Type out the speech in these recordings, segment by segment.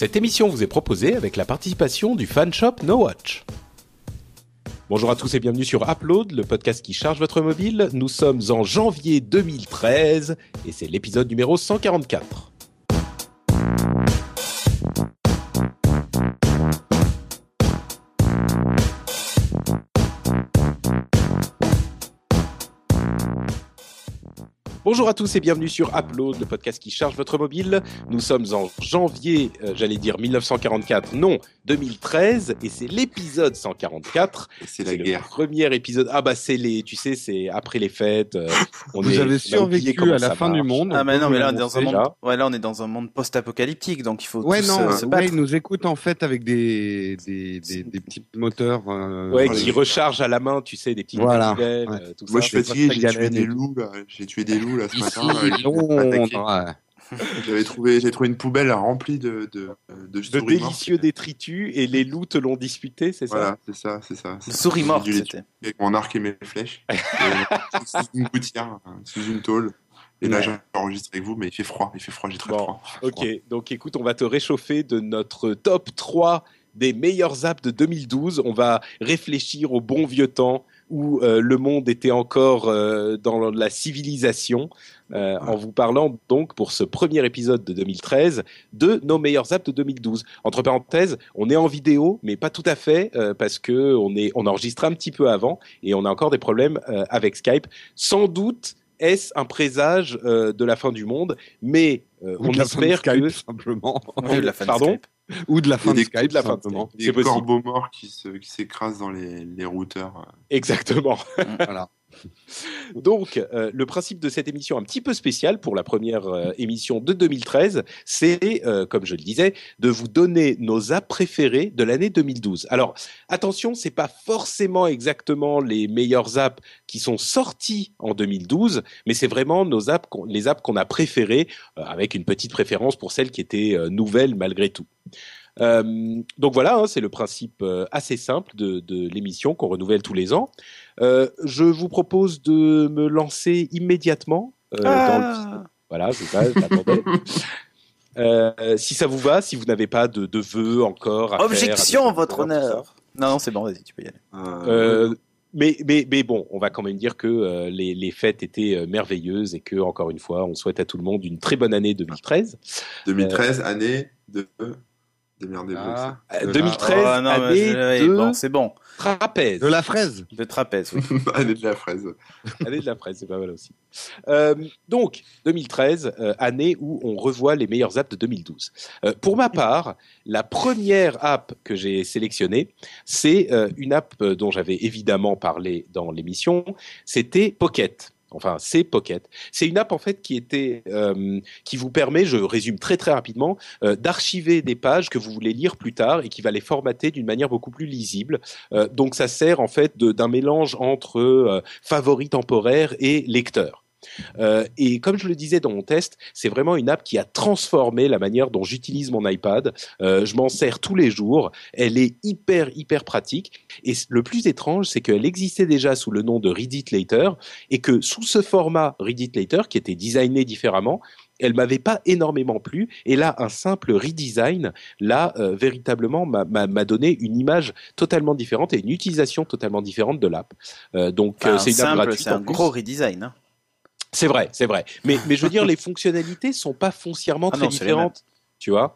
Cette émission vous est proposée avec la participation du fan shop No Watch. Bonjour à tous et bienvenue sur Upload, le podcast qui charge votre mobile. Nous sommes en janvier 2013 et c'est l'épisode numéro 144. Bonjour à tous et bienvenue sur Upload, le podcast qui charge votre mobile. Nous sommes en janvier, euh, j'allais dire 1944, non, 2013, et c'est l'épisode 144. C'est la le guerre. premier épisode. Ah bah c'est les, tu sais, c'est après les fêtes. euh, on Vous est- avez survécu à la fin marche. du monde. Ah mais non, mais là on est dans un monde. Ouais, là on est dans un monde post-apocalyptique, donc il faut Ouais, tous non, euh, se ouais, ils nous écoutent en fait avec des, des, des, des petits moteurs. euh, Ouais, qui les- recharge à la main, tu sais, des petites Voilà, manivelles, ouais. euh, tout Moi, ça. je suis fatigué, j'ai tué des loups. J'ai tué des loups, là, ce Ici, matin. là, Londres, ouais. J'avais trouvé, j'ai trouvé une poubelle remplie de, de, de, de souris mortes. délicieux détritus et les loups te l'ont disputé, c'est ça? Voilà, c'est ça, c'est ça. De souris morte, c'était. Avec mon arc et mes flèches. Et, euh, sous une gouttière, euh, sous une tôle. Et là, Ouais. j'enregistre avec vous, mais il fait froid, il fait froid, j'ai très Bon, froid. Ok, donc écoute, on va te réchauffer de notre top 3 des meilleures apps de 2012. On va réfléchir au bon vieux temps où euh, le monde était encore euh, dans la civilisation, euh, en vous parlant donc pour ce premier épisode de 2013 de nos meilleures apps de 2012. Entre parenthèses, on est en vidéo, mais pas tout à fait euh, parce que on est on enregistre un petit peu avant et on a encore des problèmes euh, avec Skype. Sans doute est-ce un présage euh, de la fin du monde, mais euh, on espère que simplement. Ouais, la fin de Pardon Skype. Ou de la fin de Skype, de la fin de simplement. Skype. Des corbeaux morts qui se, qui s'écrasent dans les, les routeurs. Exactement. Voilà. Donc, euh, le principe de cette émission un petit peu spéciale pour la première euh, émission de 2013, c'est, euh, comme je le disais, de vous donner nos apps préférées de l'année 2012. Alors, attention, c'est pas forcément exactement les meilleures apps qui sont sorties en 2012, mais c'est vraiment nos apps, les apps qu'on a préférées, avec une petite préférence pour celles qui étaient nouvelles malgré tout. Donc voilà, hein, c'est le principe assez simple de l'émission qu'on renouvelle tous les ans. Euh, je vous propose de me lancer immédiatement euh, dans le Ah. voilà, c'est ça, j'attendais. Euh, si ça vous va, si vous n'avez pas de, de vœux encore. À faire, Objection, à votre honneur. Non, non, c'est bon, vas-y, tu peux y aller. Euh, mais, mais, mais bon, on va quand même dire que euh, les, les fêtes étaient euh, merveilleuses et que, encore une fois, on souhaite à tout le monde une très bonne année 2013. 2013, année de. Démerdez-vous. Ah. ça. Euh, De 2013, Oh, non, mais année je- de bon, c'est bon. trapèze. De la fraise. De trapèze, oui. la- année de la fraise. Année de la presse, c'est pas mal aussi. Euh, donc, 2013, euh, année où on revoit les meilleures apps de 2012. Euh, pour ma part, la première app que j'ai sélectionnée, c'est euh, une app dont j'avais évidemment parlé dans l'émission, c'était Pocket. Enfin, c'est Pocket. C'est une app en fait qui était, euh, qui vous permet, je résume très très rapidement, euh, d'archiver des pages que vous voulez lire plus tard et qui va les formater d'une manière beaucoup plus lisible. Euh, donc, ça sert en fait d'un mélange entre euh, favoris temporaires et lecteurs. Euh, et comme je le disais dans mon test, c'est vraiment une app qui a transformé la manière dont j'utilise mon iPad. Euh, je m'en sers tous les jours. Elle est hyper hyper pratique. Et le plus étrange, c'est qu'elle existait déjà sous le nom de Read It Later et que sous ce format Read It Later, qui était designé différemment, elle m'avait pas énormément plu. Et là, un simple redesign, là, euh, véritablement, m'a- donné une image totalement différente et une utilisation totalement différente de l'app. Euh, donc, Enfin, euh, c'est une app simple, gratuite. c'est un plus. gros redesign. hein. C'est vrai, c'est vrai. Mais, mais je veux dire, les fonctionnalités sont pas foncièrement Ah très non, différentes. Tu vois,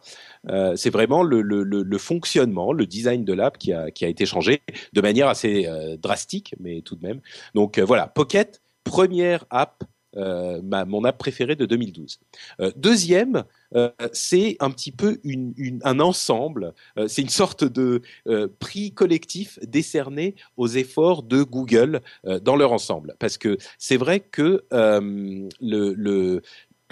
Euh, c'est vraiment le, le, le, le fonctionnement, le design de l'app qui a, qui a été changé de manière assez euh, drastique, mais tout de même. Donc euh, voilà, Pocket, première app, euh, ma, mon app préférée de 2012. Euh, deuxième, euh, c'est un petit peu un ensemble, c'est une sorte de prix collectif décerné aux efforts de Google dans leur ensemble. Parce que c'est vrai que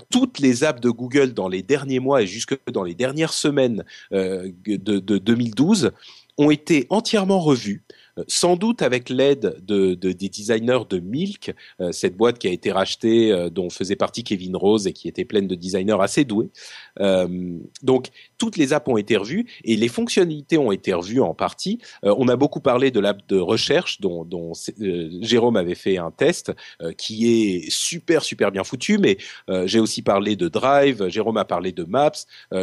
toutes les apps de Google dans les derniers mois et jusque dans les dernières semaines de, de 2012 ont été entièrement revues. Euh, sans doute avec l'aide de, de- des designers de Milk, euh, cette boîte qui a été rachetée, euh, dont faisait partie Kevin Rose et qui était pleine de designers assez doués. Donc toutes les apps ont été revues et les fonctionnalités ont été revues en partie. On a beaucoup parlé de l'app de recherche dont, Jérôme avait fait un test qui est super super bien foutu, mais j'ai aussi parlé de Drive, Jérôme a parlé de Maps,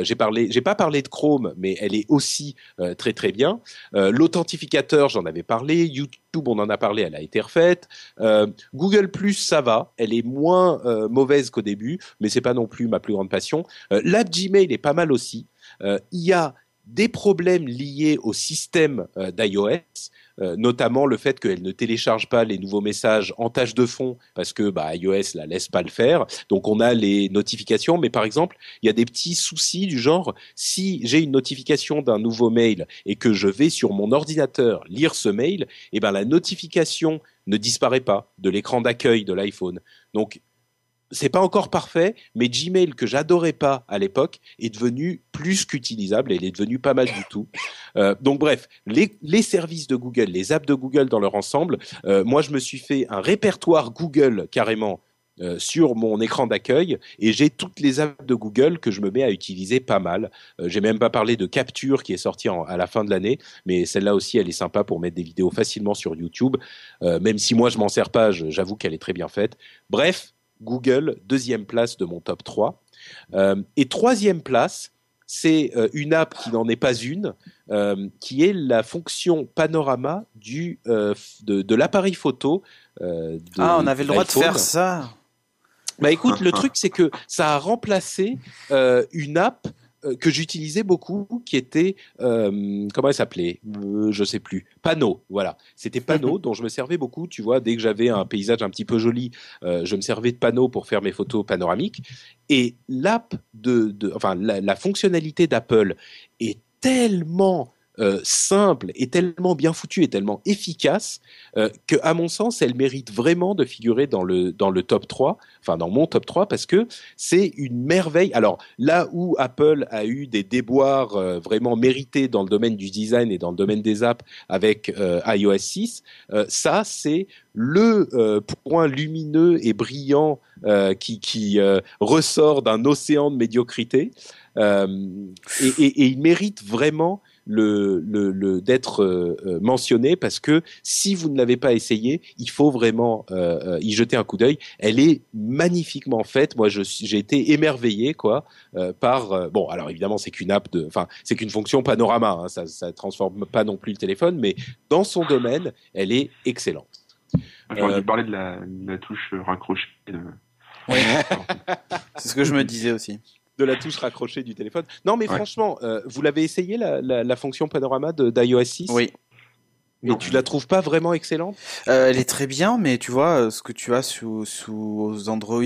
j'ai parlé, j'ai pas parlé de Chrome, mais elle est aussi très très bien. L'authentificateur, j'en avais parlé. YouTube, on en a parlé, elle a été refaite. Euh, Google Plus, ça va, elle est moins euh, mauvaise qu'au début, mais c'est pas non plus ma plus grande passion. Euh, L'app Gmail est pas mal aussi. Il y a des problèmes liés au système d'iOS, euh, notamment le fait qu'elle ne télécharge pas les nouveaux messages en tâche de fond parce que bah, iOS la laisse pas le faire. Donc on a les notifications, mais par exemple il y a des petits soucis du genre si j'ai une notification d'un nouveau mail et que je vais sur mon ordinateur lire ce mail, eh ben la notification ne disparaît pas de l'écran d'accueil de l'iPhone. Donc c'est pas encore parfait, mais Gmail que j'adorais pas à l'époque est devenu plus qu'utilisable et il est devenu pas mal du tout. Euh, donc bref, les, services de Google, les apps de Google dans leur ensemble, euh, moi je me suis fait un répertoire Google carrément euh, sur mon écran d'accueil et j'ai toutes les apps de Google que je me mets à utiliser pas mal. J'ai même pas parlé de Capture qui est sorti à la fin de l'année, mais celle-là aussi elle est sympa pour mettre des vidéos facilement sur YouTube. Même si moi je m'en sers pas, j'avoue qu'elle est très bien faite. Bref, Google, deuxième place de mon top 3. Euh, et troisième place, c'est euh, une app qui n'en est pas une, euh, qui est la fonction panorama du, de, de l'appareil photo. de Ah, on avait le droit de faire ça. Bah écoute, le truc c'est que ça a remplacé une app que j'utilisais beaucoup, qui était euh, comment elle s'appelait? Euh, Je sais plus. Pano, voilà. C'était Pano dont je me servais beaucoup. Tu vois, dès que j'avais un paysage un petit peu joli, euh, je me servais de Pano pour faire mes photos panoramiques. Et l'app de, de, enfin la, la fonctionnalité d'Apple est tellement euh, simple et tellement bien foutue et tellement efficace euh, que, à mon sens, elle mérite vraiment de figurer dans le dans le top 3, enfin dans mon top 3 parce que c'est une merveille. Alors là où Apple a eu des déboires euh, vraiment mérités dans le domaine du design et dans le domaine des apps avec euh, iOS 6, euh, ça c'est le euh, point lumineux et brillant euh, qui, qui euh, ressort d'un océan de médiocrité. Et, et- et il mérite vraiment le, le, le- d'être euh, euh, mentionné parce que si vous ne l'avez pas essayé, il faut vraiment euh, euh, y jeter un coup d'œil. Elle est magnifiquement faite. Moi, je suis- j'ai été émerveillé quoi euh, par euh, bon. Alors évidemment, c'est qu'une app de, enfin, c'est qu'une fonction panorama. Hein, ça, ça transforme pas non plus le téléphone, mais dans son domaine, elle est excellente. J'aurais Euh, dû parler de la, de la touche raccrochée. de- C'est ce que je me disais aussi. De la touche raccrochée du téléphone. Non, mais Ouais. franchement, euh, vous l'avez essayé la, la, la fonction panorama de d'iOS 6 Oui. Et Non. tu la trouves pas vraiment excellente? Euh, elle est très bien, mais tu vois, euh, ce que tu as sous, sous Android,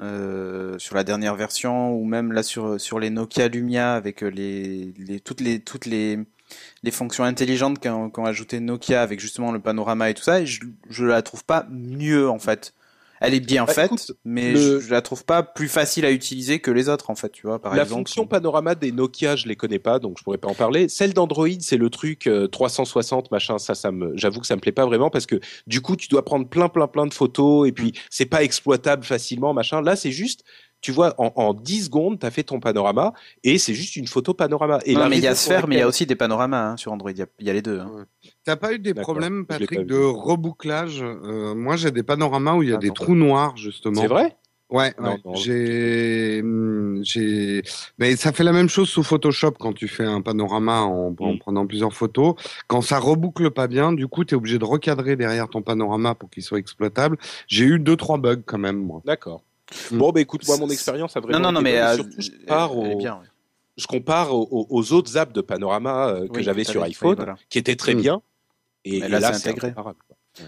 euh, sur la dernière version, ou même là sur, sur les Nokia Lumia, avec les, les, toutes les, toutes les, les fonctions intelligentes qu'ont ajouté Nokia, avec justement le panorama et tout ça, et je, je la trouve pas mieux, en fait. Elle est bien Bah, faite, écoute, mais le- je, la trouve pas plus facile à utiliser que les autres, en fait, tu vois, par La exemple. fonction panorama des Nokia, je les connais pas, donc je pourrais pas en parler. Celle d'Android, c'est le truc euh, 360 machin. Ça, ça me, j'avoue que ça me plaît pas vraiment parce que du coup, tu dois prendre plein, plein, plein de photos et puis c'est pas exploitable facilement machin. Là, c'est juste, tu vois, en, en 10 secondes, t'as fait ton panorama et c'est juste une photo panorama. Et non, mais il y a pour Sphère, mais il y a aussi des panoramas hein, sur Android. Il y a, il y a les deux. hein. T'as pas eu des problèmes, Patrick, de rebouclage Euh, Moi, j'ai des panoramas où il y a Ah, des non. trous noirs, justement. C'est vrai? Ouais, ouais. non. j'ai, j'ai, mais ça fait la même chose sous Photoshop quand tu fais un panorama en, en Mm. prenant plusieurs photos. Quand ça reboucle pas bien, du coup, tu es obligé de recadrer derrière ton panorama pour qu'il soit exploitable. J'ai eu deux, trois bugs quand même, moi. D'accord. Mm. Bon, bah écoute, moi, mon expérience a vraiment. Non, non, non, mais euh, surtout, je au- bien. ouais. je compare aux, autres apps de panorama euh, que Oui, j'avais sur iPhone, Oui, voilà. qui étaient très Mm. bien. Et, là, là, c'est intégré. incomparable.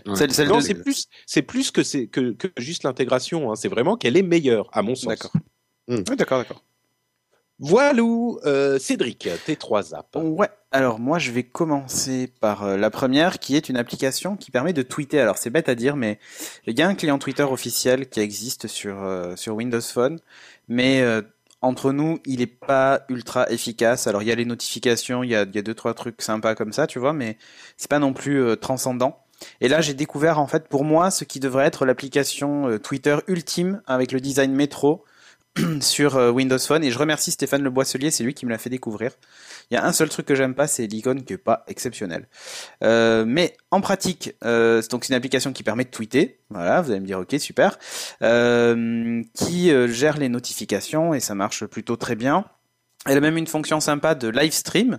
Ouais. Celle, celle Non, de- c'est plus, c'est plus que c'est que, que juste l'intégration. Hein. C'est vraiment qu'elle est meilleure, à mon sens. D'accord. Oui, d'accord, d'accord. Voilà, euh, Cédric, tes trois apps. Ouais, alors moi je vais commencer par euh, la première qui est une application qui permet de tweeter. Alors c'est bête à dire, mais il y a un client Twitter officiel qui existe sur, euh, Windows Phone, mais euh, entre nous, il est pas ultra efficace. Alors il y a les notifications, il y a, deux trois trucs sympas comme ça, tu vois, mais c'est pas non plus transcendant. Et là, j'ai découvert en fait pour moi ce qui devrait être l'application Twitter ultime avec le design métro sur Windows Phone. Et je remercie Stéphane Le Boisselier, c'est lui qui me l'a fait découvrir. Il y a un seul truc que j'aime pas, c'est l'icône qui est pas exceptionnelle. Euh, mais en pratique, euh, c'est donc une application qui permet de tweeter. Voilà, vous allez me dire ok super, euh, qui euh, gère les notifications et ça marche plutôt très bien. Elle a même une fonction sympa de live stream.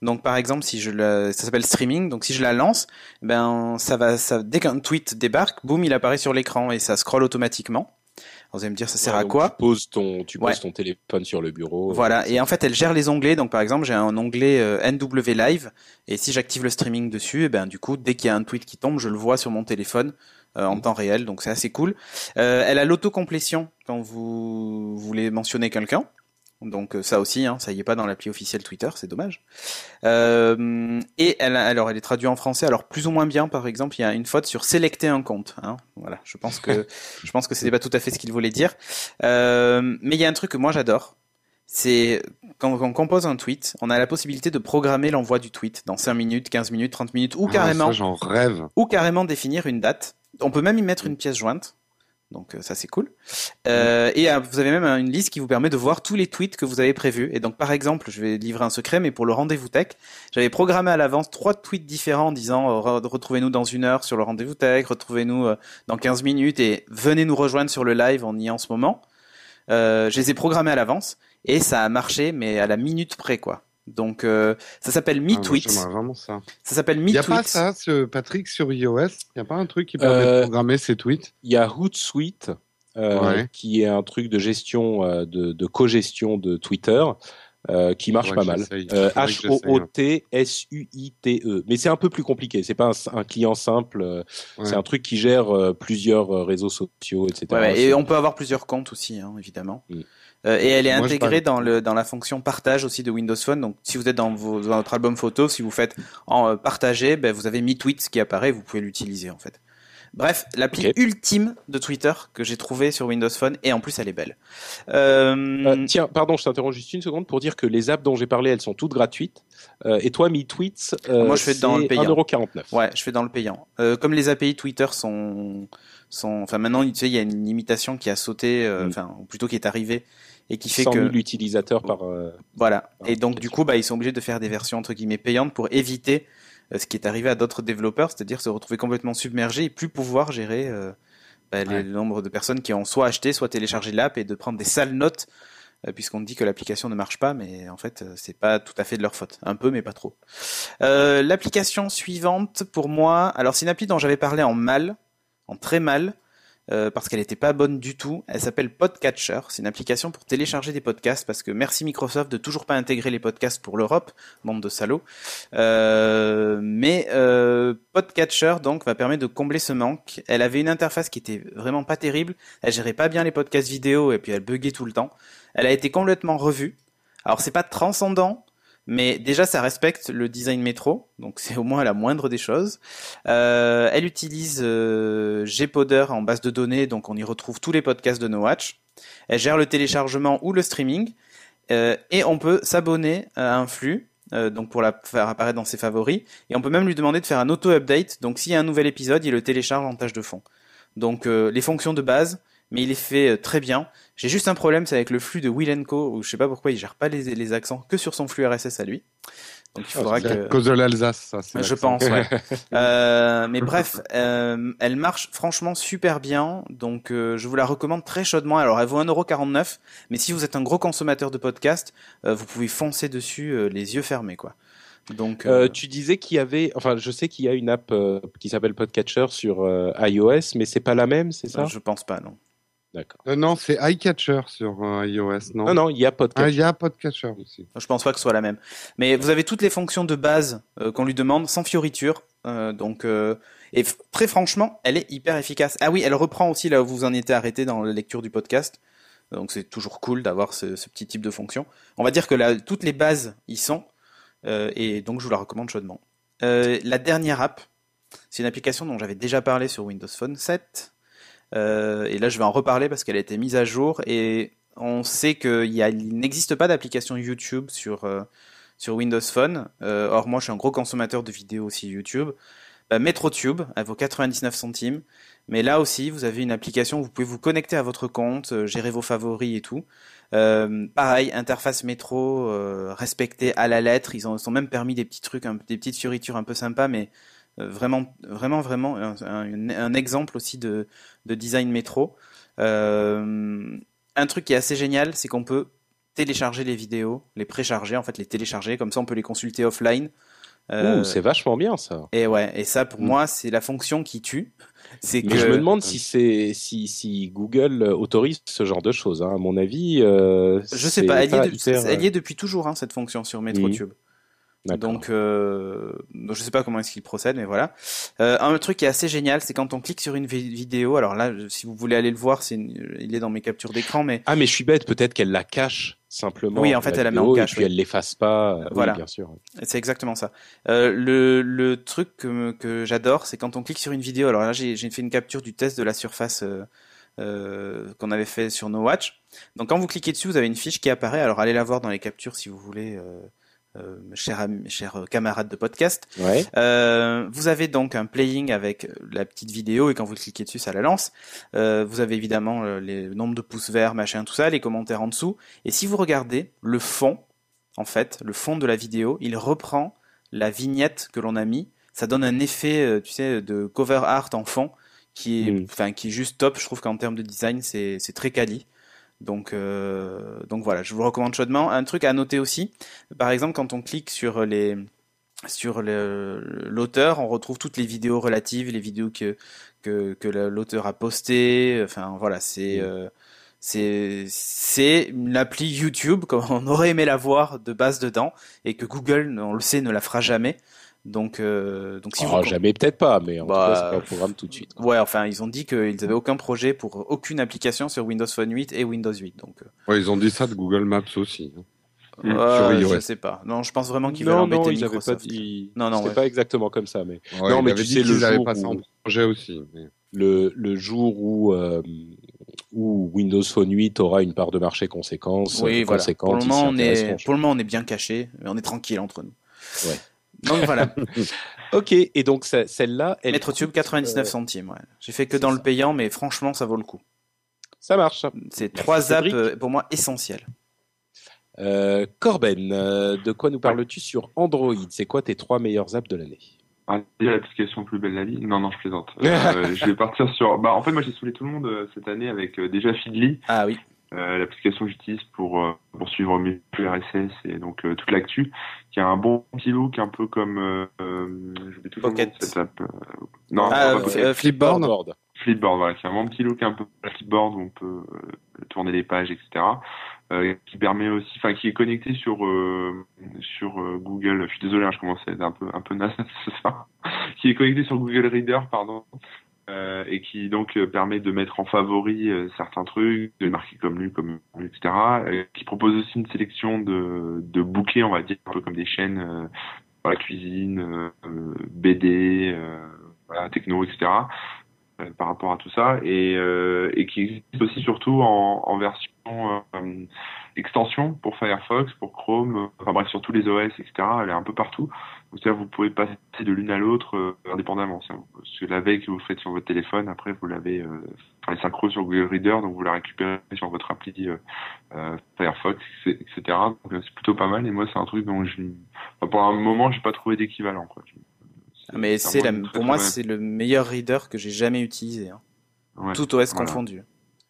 Donc par exemple, si je la, ça s'appelle streaming. Donc si je la lance, ben ça va, ça dès qu'un tweet débarque, boum, il apparaît sur l'écran et ça scrolle automatiquement. Alors, vous allez me dire ça sert Ouais, à quoi Tu poses ton, tu poses Ouais. ton téléphone sur le bureau. Voilà, et en fait, elle gère les onglets. Donc, par exemple, j'ai un onglet euh, NW Live, et si j'active le streaming dessus, et ben du coup, dès qu'il y a un tweet qui tombe, je le vois sur mon téléphone euh, en temps réel. Donc, c'est assez cool. Euh, elle a l'autocomplétion quand vous voulez mentionner quelqu'un. Donc euh, ça aussi, hein, ça y est pas dans l'appli officielle Twitter, c'est dommage. Euh, et elle, alors elle est traduite en français, alors plus ou moins bien. Par exemple, il y a une faute sur sélecter un compte. Hein. Voilà, je pense que je pense que c'était pas tout à fait ce qu'il voulait dire. Euh, mais il y a un truc que moi j'adore, c'est quand on compose un tweet, on a la possibilité de programmer l'envoi du tweet dans 5 minutes, 15 minutes, 30 minutes, ou Ah, carrément, ça, rêve. ou carrément définir une date. On peut même y mettre une pièce jointe. Donc euh, ça c'est cool. Euh, et euh, vous avez même euh, une liste qui vous permet de voir tous les tweets que vous avez prévus. Et donc par exemple, je vais livrer un secret, mais pour le rendez-vous tech, j'avais programmé à l'avance trois tweets différents en disant re- retrouvez-nous dans une heure sur le rendez-vous tech, retrouvez-nous dans 15 minutes et venez nous rejoindre sur le live, on y est en ce moment. Euh, je les ai programmés à l'avance et ça a marché, mais à la minute près quoi. Donc euh, ça s'appelle Ah. J'aimerais vraiment ça. ça s'appelle Il n'y a pas ça, ce Patrick, sur iOS? Il n'y a pas un truc qui permet Euh, de programmer ses tweets? Il y a Hootsuite, euh, Ouais. qui est un truc de gestion, euh, de, de co-gestion de Twitter, euh, qui marche pas mal. Euh, H-O-O-T-S-U-I-T-E. E. Mais c'est un peu plus compliqué. C'est pas un, un client simple. euh, Ouais. C'est un truc qui gère euh, plusieurs euh, réseaux sociaux, etc. Ouais, ouais, C'est- et on peut avoir plusieurs comptes aussi, hein, évidemment. Mm. Euh, et elle est Moi, intégrée dans le dans la fonction partage aussi de Windows Phone. Donc, si vous êtes dans, vos, dans votre album photo, si vous faites en euh, partager, ben, vous avez MeTweets qui apparaît, vous pouvez l'utiliser en fait. Bref, l'appli ultime de Twitter que j'ai trouvé sur Windows Phone et en plus elle est belle. Euh, Euh, tiens, pardon, je t'interromps juste une seconde pour dire que les apps dont j'ai parlé, elles sont toutes gratuites. Euh, et toi, MeTweets, Moi, je fais dans le payant. 1,49€. Ouais, je fais dans le payant. Comme les API Twitter sont, sont, enfin maintenant, tu sais, il y a une limitation qui a sauté, Mm. enfin, plutôt qui est arrivée et qui fait 100 que 000 utilisateurs par. euh, Voilà. Et donc, du coup, bah, ils sont obligés de faire des versions entre guillemets payantes pour éviter ce qui est arrivé à d'autres développeurs, c'est-à-dire se retrouver complètement submergés et plus pouvoir gérer euh, bah, Ouais. le nombre de personnes qui ont soit acheté, soit téléchargé l'app et de prendre des sales notes euh, puisqu'on dit que l'application ne marche pas, mais en fait, euh, c'est pas tout à fait de leur faute. Un peu, mais pas trop. Euh, L'application suivante, pour moi, alors c'est une appli dont j'avais parlé en mal, en très mal, euh, parce qu'elle n'était pas bonne du tout. Elle s'appelle Podcatcher. C'est une application pour télécharger des podcasts parce que merci Microsoft de toujours pas intégrer les podcasts pour l'Europe, bande de salauds. Euh, mais euh, Podcatcher donc va permettre de combler ce manque. Elle avait une interface qui était vraiment pas terrible. Elle gérait pas bien les podcasts vidéo et puis elle buguait tout le temps. Elle a été complètement revue. Alors c'est pas transcendant, mais déjà ça respecte le design métro, donc c'est au moins la moindre des choses. Euh, elle utilise euh, Gpodder en base de données, donc on y retrouve tous les podcasts de No Watch. Elle gère le téléchargement ou le streaming, euh, et on peut s'abonner à un flux, euh, donc pour la faire apparaître dans ses favoris, et on peut même lui demander de faire un auto-update, donc s'il y a un nouvel épisode, il le télécharge en tâche de fond. Donc les fonctions de base, mais il est fait euh, très bien. J'ai juste un problème, c'est avec le flux de Will Co, où je sais pas pourquoi il gère pas les, les accents que sur son flux RSS à lui. Donc il faudra C'est à que... cause de l'Alsace, ça. c'est Je pense, ouais. Euh, mais bref, euh, elle marche franchement super bien, donc euh, je vous la recommande très chaudement. Alors elle vaut 1,49€, mais si vous êtes un gros consommateur de podcast, euh, vous pouvez foncer dessus euh, les yeux fermés, quoi. Donc, Euh, euh, tu disais qu'il y avait, enfin, je sais qu'il y a une app euh, qui s'appelle Podcatcher sur euh, iOS, mais c'est pas la même, c'est ça? Je pense pas, non. D'accord. Euh, non, c'est iCatcher sur euh, iOS, non? Non, non, il y a Ah, Podcatcher. il y a Podcatcher aussi. Je pense pas que ce soit la même. Mais vous avez toutes les fonctions de base euh, qu'on lui demande sans fioriture. euh, donc, euh, et très franchement, elle est hyper efficace. Ah oui, elle reprend aussi là où vous en étiez arrêté dans la lecture du podcast. Donc c'est toujours cool d'avoir ce, ce petit type de fonction. On va dire que là, toutes les bases y sont. euh, et donc je vous la recommande chaudement. Euh, la dernière app, c'est une application dont j'avais déjà parlé sur Windows Phone 7. Euh, et là, je vais en reparler parce qu'elle a été mise à jour. Et on sait qu'il n'existe pas d'application YouTube sur, euh, sur Windows Phone. Euh, or, moi, je suis un gros consommateur de vidéos aussi YouTube. Bah, MetroTube, elle vaut 99 centimes. Mais là aussi, vous avez une application où vous pouvez vous connecter à votre compte, gérer vos favoris et tout. Pareil, interface métro respectée à la lettre. Ils ont, même permis des petits trucs, des petites fioritures un peu sympas, mais vraiment, vraiment, vraiment un, un- un exemple aussi de, de design métro. Euh, un truc qui est assez génial, c'est qu'on peut télécharger les vidéos, les précharger, en fait les télécharger, comme ça on peut les consulter offline. Euh, c'est vachement bien ça. et ouais, et ça pour Mm. moi c'est la fonction qui tue. C'est Mais que je me demande si c'est si, si Google autorise ce genre de choses. hein. À mon avis, euh, je sais pas, elle y, est de- hyper, elle y est depuis toujours hein, cette fonction sur MetroTube. Donc, euh, donc je sais pas comment est-ce qu'il procède, mais voilà. Euh, un truc qui est assez génial, c'est quand on clique sur une vi- vidéo. Alors là, si vous voulez aller le voir, c'est une- il est dans mes captures d'écran, mais Ah mais je suis bête, peut-être qu'elle la cache simplement. Oui, en fait, elle la met en cache, Et puis oui. elle l'efface pas. Oui, Voilà. bien sûr. C'est exactement ça. Euh, le, le truc que, que j'adore, c'est quand on clique sur une vidéo. Alors là, j'ai fait une capture du test de la surface euh, euh, qu'on avait fait sur No Watch. Donc quand vous cliquez dessus, vous avez une fiche qui apparaît. Alors allez la voir dans les captures si vous voulez, euh, euh, chers, amis- chers euh, camarades de podcast. Ouais. Euh, vous avez donc un playing avec la petite vidéo et quand vous cliquez dessus, ça la lance. Euh, vous avez évidemment les le nombre de pouces verts, machin, tout ça, les commentaires en dessous. Et si vous regardez le fond, en fait, le fond de la vidéo, il reprend la vignette que l'on a mis. Ça donne un effet, tu sais, de cover art en fond qui est, Mm. enfin, qui est juste top. Je trouve qu'en termes de design, c'est c'est très quali. Donc, euh, donc voilà, je vous le recommande chaudement. Un truc à noter aussi, par exemple, quand on clique sur les sur l'auteur, on retrouve toutes les vidéos relatives, les vidéos que que, que l'auteur a postées. Enfin voilà, c'est Mm. euh, c'est c'est une appli YouTube comme on aurait aimé la voir de base dedans et que Google, on le sait, ne la fera jamais. Donc euh, donc si Ah, vous jamais peut-être pas, mais en Bah, tout cas, c'est pas au programme tout de suite. quoi. Ouais, enfin, ils ont dit qu'ils avaient aucun projet pour aucune application sur Windows Phone 8 et Windows 8. Donc, euh, Ouais, ils ont dit ça de Google Maps aussi. euh, je sais pas. Non, je pense vraiment qu'ils veulent Non, embêter non, ils avaient pas Microsoft. dit. Non, non, C'était ouais. pas exactement comme ça, mais Ouais, Non, mais tu sais, le jour pas où- projet aussi. mais- le, le jour où, euh, où Windows Phone 8 aura une part de marché conséquence, Oui, euh, voilà. conséquente, Pour le moment, on est, pour le moment, on est bien caché, mais on est tranquille entre nous. Ouais. Donc voilà, Ok, et donc celle-là, elle MetroTube coûte, 99 euh, centimes. Ouais. J'ai fait que dans ça. le payant, mais franchement, ça vaut le coup. ça marche. C'est trois apps euh, pour moi essentielles. Euh, Corben, euh, de quoi nous parles-tu sur Android? C'est quoi tes trois meilleures apps de l'année? Ah, déjà l'application plus belle la vie Non, non, je plaisante. Euh, je vais partir sur. Bah, en fait, moi, j'ai saoulé tout le monde euh, cette année avec euh, déjà Feedly, Ah oui. Euh, l'application que j'utilise pour, euh, pour suivre mes flux RSS et donc euh, toute l'actu, qui a un bon petit look, un peu comme. Euh, euh, je vais toujours Pocket. cette app. euh, non, Ah, pas euh, Pocket. Flipboard Board. Flipboard, voilà, qui a un bon petit look un peu Flipboard où on peut euh, tourner les pages, etc. Euh, qui permet aussi, enfin, qui est connecté sur euh, sur euh, Google. Je suis désolé, hein, je commence à être un peu un peu naze ce soir. qui est connecté sur Google Reader, pardon, euh, et qui donc euh, permet de mettre en favori euh, certains trucs, de marquer comme lu, comme etc. qui propose aussi une sélection de de bouquets, on va dire, un peu comme des chaînes, euh, voilà, cuisine, euh, euh, BD, voilà, techno, etc par rapport à tout ça et, euh, et qui existe aussi surtout en, en version euh, extension pour Firefox, pour Chrome, euh, enfin bref sur tous les OS, etc. Elle est un peu partout. Donc c'est-à-dire vous pouvez passer de l'une à l'autre euh, indépendamment. C'est- la veille que vous faites sur votre téléphone, après vous l'avez, euh, enfin les synchros sur Google Reader, donc vous la récupérez sur votre appli euh, euh, Firefox, etc. Donc euh, c'est plutôt pas mal. Et moi c'est un truc dont je, enfin, pour un moment j'ai pas trouvé d'équivalent. Mais c'est la, très, pour moi, très c'est le meilleur reader que j'ai jamais utilisé. hein. Ouais. Tout OS voilà. confondu.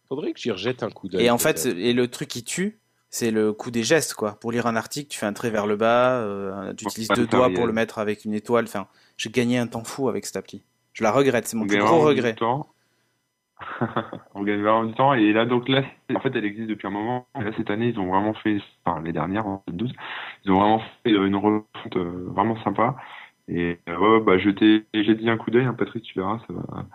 Faudrait que j'y rejette un coup d'œil. Et en fait, et le truc qui tue, c'est le coup des gestes, quoi. Pour lire un article, tu fais un trait vers le bas, euh, tu utilises deux de doigts pour le mettre avec une étoile. Enfin, j'ai gagné un temps fou avec cette appli. Je la regrette, c'est mon On plus gagne gros vraiment regret. du temps. on gagne vraiment du temps. Et là, donc là, en fait, elle existe depuis un moment. Et là, cette année, ils ont vraiment fait, enfin, les dernières, en 2012, ils ont vraiment fait une refonte euh, vraiment sympa. Et euh, ouais, bah, je t'ai, j'ai dit un coup d'œil, hein, Patrick, tu verras, ça va.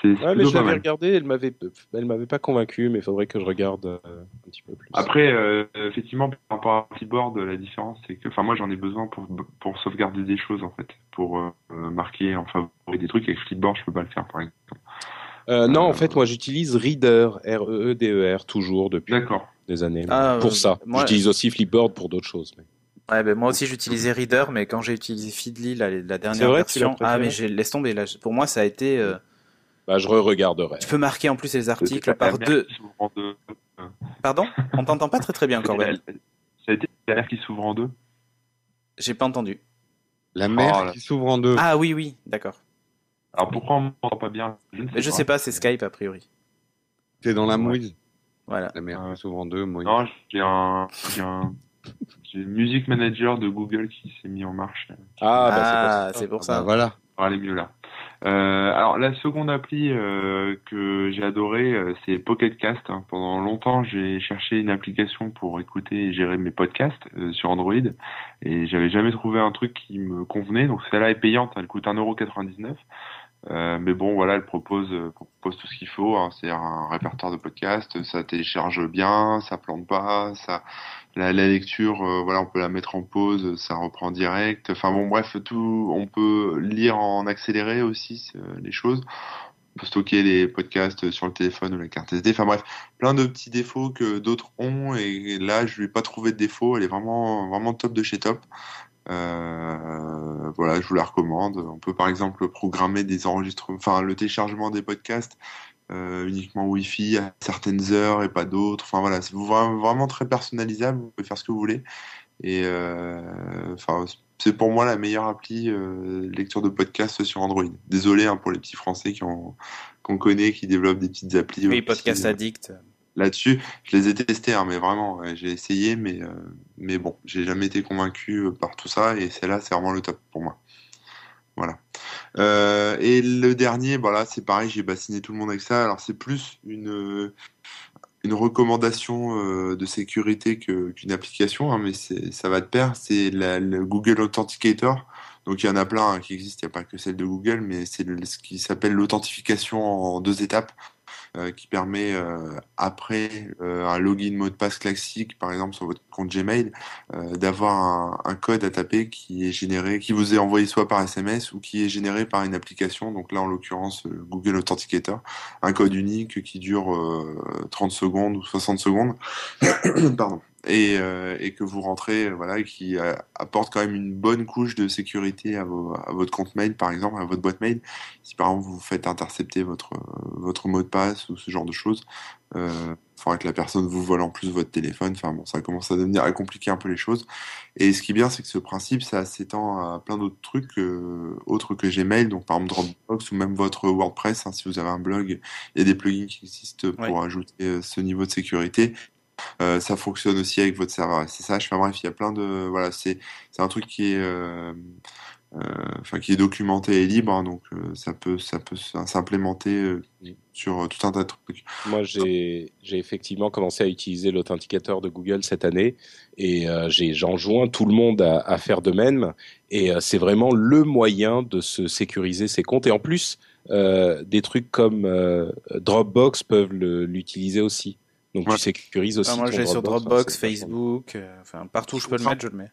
C'est, Ouais, mais je l'avais regardé, elle m'avait, elle m'avait pas convaincu, mais il faudrait que je regarde euh, un petit peu plus. Après, euh, effectivement, par rapport à Keyboard, la différence, c'est que, enfin, moi, j'en ai besoin pour, pour sauvegarder des choses, en fait, pour euh, marquer en favori des trucs. Avec Flipboard, je peux pas le faire, par exemple. Euh, non, Euh, en fait, moi, j'utilise Reader, R-E-E-D-E-R, toujours depuis. D'accord. des années. Ah, pour ça. J'utilise aussi Flipboard pour d'autres choses. mais- Ouais, ben moi aussi j'utilisais Reader, mais quand j'ai utilisé Feedly, la, dernière vrai, version, ah mais j'ai laisse tomber là. Pour moi, ça a été. euh, Bah, je re-regarderai. Tu peux marquer en plus les articles La par mer deux. qui s'ouvre en deux. Pardon? On t'entend pas très très bien, Corben. Ça a été la mer qui s'ouvre en deux. J'ai pas entendu. La mer Oh qui s'ouvre en deux. Ah oui, oui, d'accord. Alors pourquoi on m'entend pas bien? Je ne sais Mais je sais pas, c'est Skype a priori. T'es dans la mouise. Voilà. La mer qui s'ouvre en deux, mouise. Non, j'ai un, j'ai Music Manager de Google qui s'est mis en marche. Ah, bah, Ah, c'est c'est pour Ah ça. bah voilà. Va aller mieux là. Euh, alors la seconde appli euh, que j'ai adorée, euh, c'est Pocket Cast. hein. Pendant longtemps, j'ai cherché une application pour écouter et gérer mes podcasts euh, sur Android, et j'avais jamais trouvé un truc qui me convenait. Donc celle-là est payante, elle coûte 1,99€. Euh, mais bon, voilà, elle propose, euh, propose tout ce qu'il faut. hein. C'est un répertoire de podcasts, ça télécharge bien, ça plante pas, ça, la, la lecture, euh, voilà, on peut la mettre en pause, ça reprend direct. Enfin bon, bref, tout, on peut lire en accéléré aussi euh, les choses. On peut stocker les podcasts sur le téléphone ou la carte SD. Enfin bref, plein de petits défauts que d'autres ont et là, je lui ai pas trouvé de défaut. Elle est vraiment, vraiment top de chez top. Euh, voilà, je vous la recommande. On peut par exemple programmer des enregistrements, enfin le téléchargement des podcasts euh, uniquement Wi-Fi à certaines heures et pas d'autres. Enfin voilà, c'est vra- vraiment très personnalisable. Vous pouvez faire ce que vous voulez. Et euh, enfin, c'est pour moi la meilleure appli lecture de podcast sur Android. Désolé hein, pour les petits Français qui ont qu'on connaît, qui développent des petites applis. Oui, podcast addict. Là-dessus. Je les ai testés, hein, mais vraiment, j'ai essayé, mais, euh, mais bon, j'ai jamais été convaincu euh, par tout ça, et celle-là, c'est vraiment le top pour moi. Voilà. Euh, et le dernier, voilà, c'est pareil, j'ai bassiné tout le monde avec ça. Alors, c'est plus une, euh, une recommandation de sécurité qu'une application, hein, mais ça va de pair. C'est le Google Authenticator. Donc, il y en a plein hein, qui existent, il n'y a pas que celle de Google, mais c'est ce qui s'appelle l'authentification en deux étapes euh, qui permet euh, après euh, un login mot de passe classique, par exemple sur votre compte Gmail, euh, d'avoir un, un code à taper qui est généré, qui vous est envoyé soit par SMS ou qui est généré par une application. Donc là, en l'occurrence, Google Authenticator, un code unique qui dure euh, 30 secondes ou 60 secondes, pardon, et, euh, et que vous rentrez, euh, voilà, qui euh, apporte quand même une bonne couche de sécurité à, vos- à votre compte mail, par exemple, à votre boîte mail. Si par exemple vous faites intercepter votre votre mot de passe ou ce genre de choses, euh, faudrait que la personne vous vole en plus votre téléphone. Enfin bon, ça commence à devenir à compliquer un peu les choses. Et ce qui est bien, c'est que ce principe, ça s'étend à plein d'autres trucs autres que Gmail, donc par exemple Dropbox ou même votre WordPress. hein, si vous avez un blog, il y a des plugins qui existent pour ajouter ce niveau de sécurité. Euh, ça fonctionne aussi avec votre serveur SSH. Enfin bref, il y a plein de voilà, c'est c'est un truc qui est euh, euh, enfin qui est documenté et libre, hein, donc ça peut ça peut s'implémenter sur tout un tas de trucs. Moi, j'ai effectivement commencé à utiliser l'authenticateur de Google cette année et j'enjoins tout le monde à, à faire de même. Et c'est vraiment le moyen de se sécuriser ses comptes. Et en plus, des trucs comme Dropbox peuvent l'utiliser aussi. Donc Ouais. tu sécurises aussi. Ah, moi, j'ai sur hein, Dropbox, vachement Facebook, euh, enfin partout où je peux le mettre, je le mets.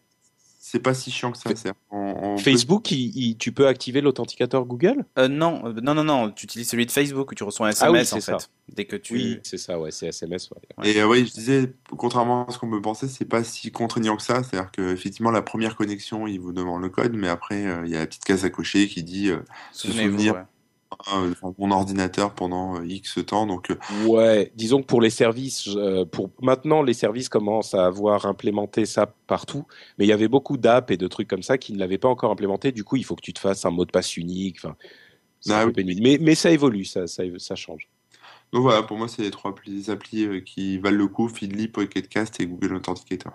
C'est pas si chiant que ça. c'est- on- on peut- Facebook, il- il- tu peux activer l'authenticateur Google? Euh, non, euh, non, non, non, tu utilises celui de Facebook où tu reçois un Ah oui, SMS c'est en ça. fait. Dès que tu. Oui, c'est ça, ouais, c'est SMS. Ouais. Et euh, oui, je disais, contrairement à ce qu'on peut penser, c'est pas si contraignant que ça. C'est-à-dire que effectivement, la première connexion, il vous demande le code, mais après, euh, il y a la petite case à cocher qui dit euh, Souvenez-vous. souvenir. Mon ordinateur pendant euh, X temps. Donc, euh, Ouais, disons que pour les services, euh, pour maintenant les services commencent à avoir implémenté ça partout, mais il y avait beaucoup d'apps et de trucs comme ça qui ne l'avaient pas encore implémenté. Du coup, il faut que tu te fasses un mot de passe unique. Enfin, c'est Ah un peu oui. pénible. Mais, mais ça évolue, ça, ça, ça change. donc voilà, pour moi, c'est les trois applis, applis qui valent le coup Feedly, Pocketcast et Google Authenticator.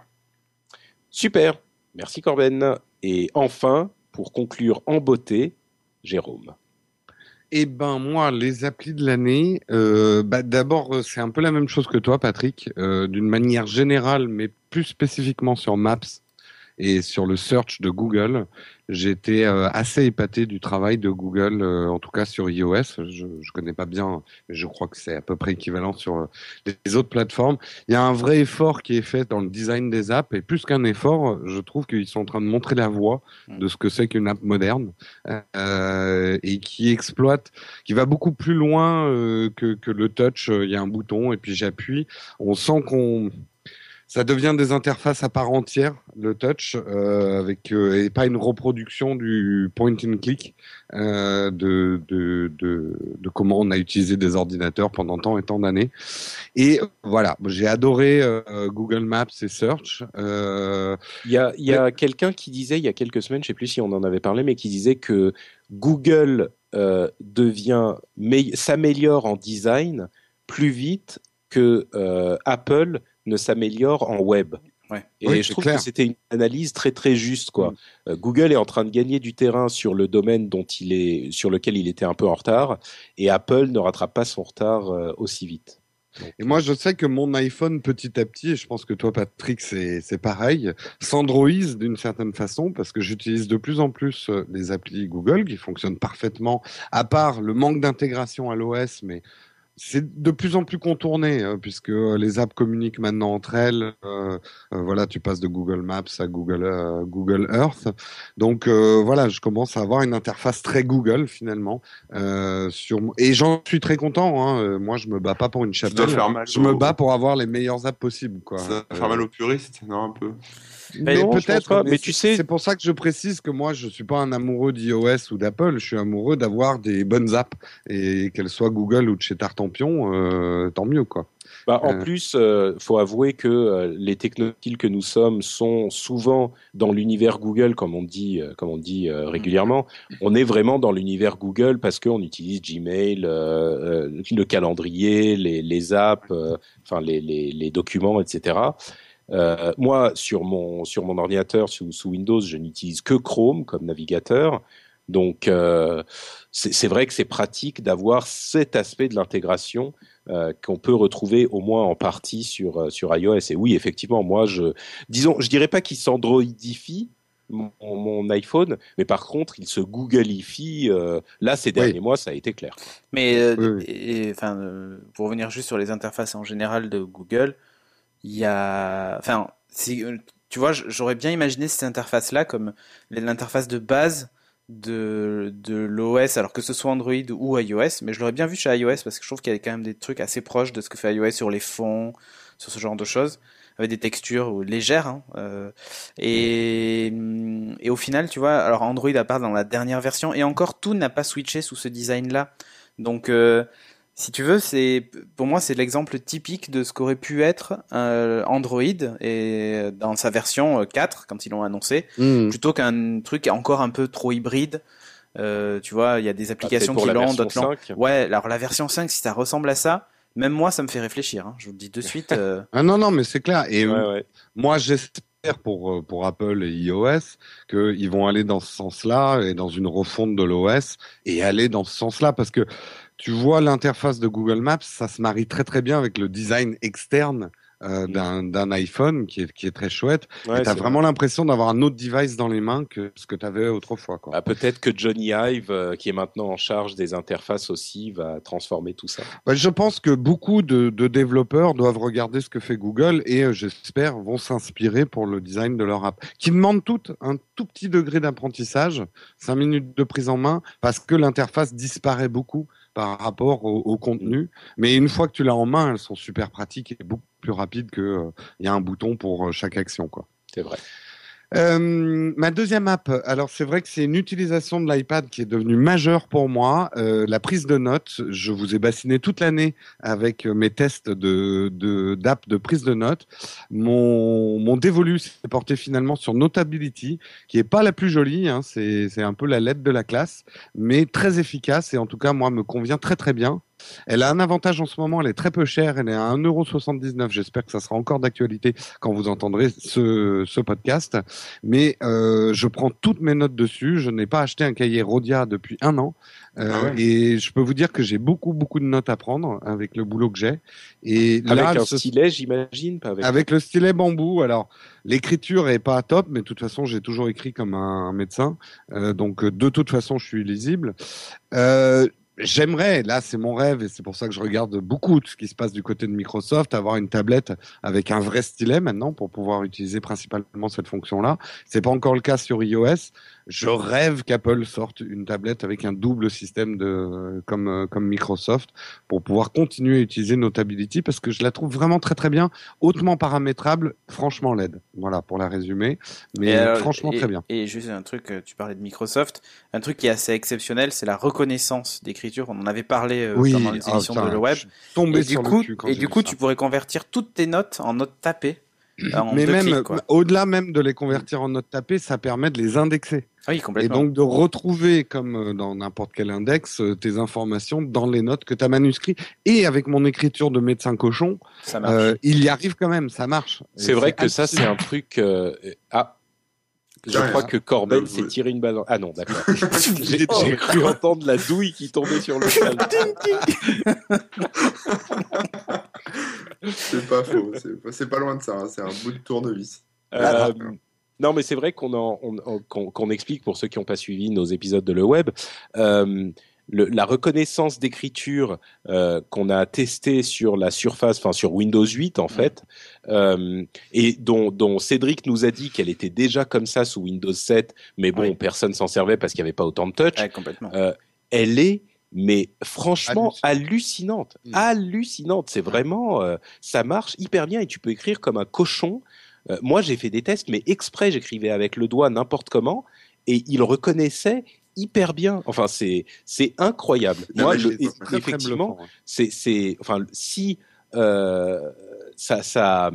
Super, merci Corben. Et enfin, pour conclure en beauté, Jérôme. Eh ben moi, les applis de l'année, euh, bah, d'abord euh, c'est un peu la même chose que toi, Patrick, euh, d'une manière générale, mais plus spécifiquement sur Maps et sur le search de Google, j'étais euh, assez épaté du travail de Google, euh, en tout cas sur iOS. Je, je connais pas bien, mais je crois que c'est à peu près équivalent sur euh, les autres plateformes. Il y a un vrai effort qui est fait dans le design des apps, et plus qu'un effort, je trouve qu'ils sont en train de montrer la voie de ce que c'est qu'une app moderne et qui exploite, qui va beaucoup plus loin que le touch. Il y a un bouton et puis j'appuie. On sent qu'on ça devient des interfaces à part entière, le touch, euh, avec euh, et pas une reproduction du point and click euh, de, de, de, de, comment on a utilisé des ordinateurs pendant tant et tant d'années. Et voilà, j'ai adoré euh, Google Maps et Search. Euh, il y a, il y a quelqu'un qui disait il y a quelques semaines, je sais plus si on en avait parlé, mais qui disait que Google devient s'améliore en design plus vite que Apple ne s'améliore en web. Et je trouve que c'était une analyse très très juste quoi. Mm. Euh, Google est en train de gagner du terrain sur le domaine dont il est, sur lequel il était un peu en retard, et Apple ne rattrape pas son retard euh, aussi vite. et moi, je sais que mon iPhone, petit à petit, et je pense que toi, Patrick, c'est pareil, s'androise d'une certaine façon parce que j'utilise de plus en plus euh, les applis Google qui fonctionnent parfaitement, à part le manque d'intégration à l'OS, mais c'est de plus en plus contourné hein, puisque euh, les apps communiquent maintenant entre elles. Euh, euh, voilà, tu passes de Google Maps à Google Google Earth. Donc voilà, je commence à avoir une interface très Google finalement. sur et j'en suis très content. Hein. Moi, je me bats pas pour une chapelle. je me bats pour avoir les meilleures apps possibles. Quoi. Ça va faire mal aux puristes, non un peu? Mais peut-être, mais, tu sais, c'est pour ça que je précise que moi, je suis pas un amoureux d'iOS ou d'Apple. Je suis amoureux d'avoir des bonnes apps et qu'elles soient Google ou de chez Tartampion, euh, tant mieux quoi. Bah, en euh. plus, euh, faut avouer que euh, les technophiles que nous sommes sont souvent dans l'univers Google, comme on dit, comme on dit régulièrement. On est vraiment dans l'univers Google parce qu'on utilise Gmail, le calendrier, les, les apps, enfin les, les, les, documents, etc. Euh, moi, sur mon, sur mon ordinateur, sous, sous Windows, je n'utilise que Chrome comme navigateur. Donc, euh, c'est vrai que c'est pratique d'avoir cet aspect de l'intégration euh, qu'on peut retrouver au moins en partie sur, euh, sur iOS. Et oui, effectivement, moi, je, disons, je dirais pas qu'il s'androidifie, mon, mon, iPhone, mais par contre, il se Googleifie. Euh, là, ces derniers mois, ça a été clair. Mais euh, enfin, euh, pour revenir juste sur les interfaces en général de Google, il y a, enfin, tu vois, j'aurais bien imaginé cette interface-là comme l'interface de base de, de l'OS, alors que ce soit Android ou iOS, mais je l'aurais bien vu chez iOS parce que je trouve qu'il y a quand même des trucs assez proches de ce que fait iOS sur les fonds, sur ce genre de choses, avec des textures légères. Hein, euh, et, et au final, tu vois, alors Android à part dans la dernière version, et encore tout n'a pas switché sous ce design-là. Donc euh, si tu veux, c'est pour moi c'est l'exemple typique de ce qu'aurait pu être euh, Android et dans sa version 4 euh, quand ils l'ont annoncé, hmm. plutôt qu'un truc encore un peu trop hybride. Euh, tu vois, il y a des applications qui l'ont, d'autres l'ont. Ouais, alors la version 5, si ça ressemble à ça, même moi, ça me fait réfléchir. Hein. Je vous le dis de suite. ah non, non, mais c'est clair. Et moi, j'espère pour pour Apple et iOS qu'ils vont aller dans ce sens-là et dans une refonte de l'OS et aller dans ce sens-là parce que tu vois l'interface de Google Maps, ça se marie très très bien avec le design externe euh, mm. d'un iPhone qui est, qui est très chouette. Ouais, tu as vraiment l'impression d'avoir un autre device dans les mains que ce que tu avais autrefois. Quoi. Ah, Peut-être que Johnny Ive, euh, qui est maintenant en charge des interfaces aussi, va transformer tout ça. Bah, je pense que beaucoup de, de, développeurs doivent regarder ce que fait Google et euh, j'espère vont s'inspirer pour le design de leur app, qui demande tout un tout petit degré d'apprentissage, 5 minutes de prise en main, parce que l'interface disparaît beaucoup par rapport au, contenu. Mais une fois que tu l'as en main, elles sont super pratiques et beaucoup plus rapides que euh, il y a un bouton pour euh, chaque action, quoi. C'est vrai. Euh, ma deuxième app, alors c'est vrai que c'est une utilisation de l'iPad qui est devenue majeure pour moi. Euh, la prise de notes, je vous ai bassiné toute l'année avec mes tests de d'app de, prise de notes. Mon, mon dévolu s'est porté finalement sur Notability, qui est pas la plus jolie, hein, c'est un peu la lettre de la classe, mais très efficace et en tout cas moi me convient très très bien. Elle a un avantage en ce moment, elle est très peu chère, elle est à 1,79€. J'espère que ça sera encore d'actualité quand vous entendrez ce, ce podcast. Mais euh, je prends toutes mes notes dessus. Je n'ai pas acheté un cahier Rodia depuis un an. Euh, Ah ouais. Et je peux vous dire que j'ai beaucoup, beaucoup de notes à prendre avec le boulot que j'ai. Et Avec là, un ce- stylet, j'imagine, pas avec. avec le stylet bambou, alors l'écriture est pas top, mais de toute façon j'ai toujours écrit comme un, médecin, Euh, donc de toute façon je suis lisible. Euh, J'aimerais, là c'est mon rêve et c'est pour ça que je regarde beaucoup de ce qui se passe du côté de Microsoft, avoir une tablette avec un vrai stylet maintenant pour pouvoir utiliser principalement cette fonction-là. C'est pas encore le cas sur iOS. Je rêve qu'Apple sorte une tablette avec un double système de comme euh, comme Microsoft pour pouvoir continuer à utiliser Notability parce que je la trouve vraiment très très bien hautement paramétrable, franchement laide. Voilà pour la résumer, mais alors, franchement et- très bien. Et juste un truc, euh, tu parlais de Microsoft, un truc qui est assez exceptionnel, c'est la reconnaissance d'écriture. On en avait parlé euh, Oui, pendant les ah, émissions de le web. tombé Et du coup, le cul quand et du coup ça. tu pourrais convertir toutes tes notes en notes tapées. En mais même au-delà même de les convertir en notes tapées, ça permet de les indexer Ah oui, et donc de retrouver comme euh, dans n'importe quel index euh, tes informations dans les notes que tu as manuscrit et avec mon écriture de médecin cochon, ça euh, il y arrive quand même, ça marche. C'est vrai que ça, c'est un truc. euh, Ah. Je crois que Corben Euh, s'est tiré une balle. Ah non, d'accord. J'ai j'ai cru entendre la douille qui tombait sur le sol. C'est pas faux, c'est pas, loin de ça, hein, c'est un bout de tournevis. Euh, non, mais c'est vrai on- qu'on explique pour ceux qui n'ont pas suivi nos épisodes de le web. euh, le- la reconnaissance d'écriture euh, qu'on a testé sur la surface, enfin sur Windows 8 en fait, euh, et dont, dont Cédric nous a dit qu'elle était déjà comme ça sous Windows 7, mais bon, Oui. personne s'en servait parce qu'il n'y avait pas autant de touch. Ouais, complètement. Euh, elle est mais franchement hallucinante, Mm. hallucinante. C'est vraiment, euh, ça marche hyper bien et tu peux écrire comme un cochon. Euh, moi, j'ai fait des tests, mais exprès, j'écrivais avec le doigt n'importe comment et il reconnaissait hyper bien. Enfin, c'est c'est incroyable. Non, Moi, Très, effectivement, ouais. c'est c'est enfin si euh, ça ça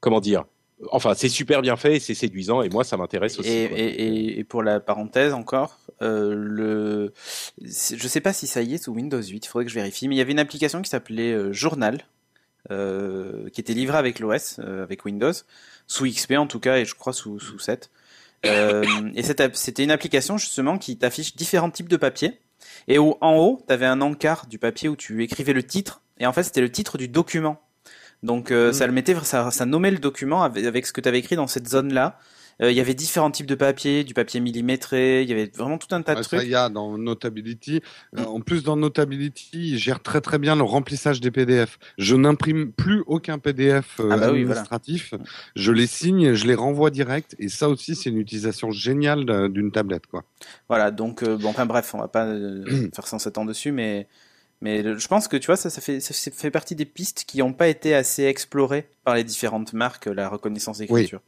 comment dire. Enfin, c'est super bien fait et c'est séduisant et moi, ça m'intéresse aussi. Et, quoi. et, et, et pour la parenthèse encore, euh, le, je sais pas si ça y est sous Windows 8, il faudrait que je vérifie, mais il y avait une application qui s'appelait euh, Journal, euh, qui était livrée avec l'OS, euh, avec Windows, sous XP en tout cas, et je crois sous, sous 7. Euh, et c'était une application justement qui t'affiche différents types de papiers. Et au, en haut, tu avais un encart du papier où tu écrivais le titre. Et en fait, c'était le titre du document. Donc euh, Mm. ça le mettait, ça, ça nommait le document avec, avec ce que tu avais écrit dans cette zone-là. Euh, Il y avait différents types de papier, du papier millimétré, il y avait vraiment tout un tas de Ouais, trucs. y a dans Notability. Euh, Mm. en plus, dans Notability, il gère très très bien le remplissage des PDF. Je n'imprime plus aucun PDF euh, Ah bah oui, voilà. administratif. Je les signe, je les renvoie direct. Et ça aussi, c'est une utilisation géniale d'une tablette, quoi. Voilà, donc euh, bon, enfin bref, on va pas euh, faire 107 ans dessus, mais mais le- je pense que tu vois, ça, ça fait ça fait partie des pistes qui n'ont pas été assez explorées par les différentes marques, la reconnaissance d'écriture.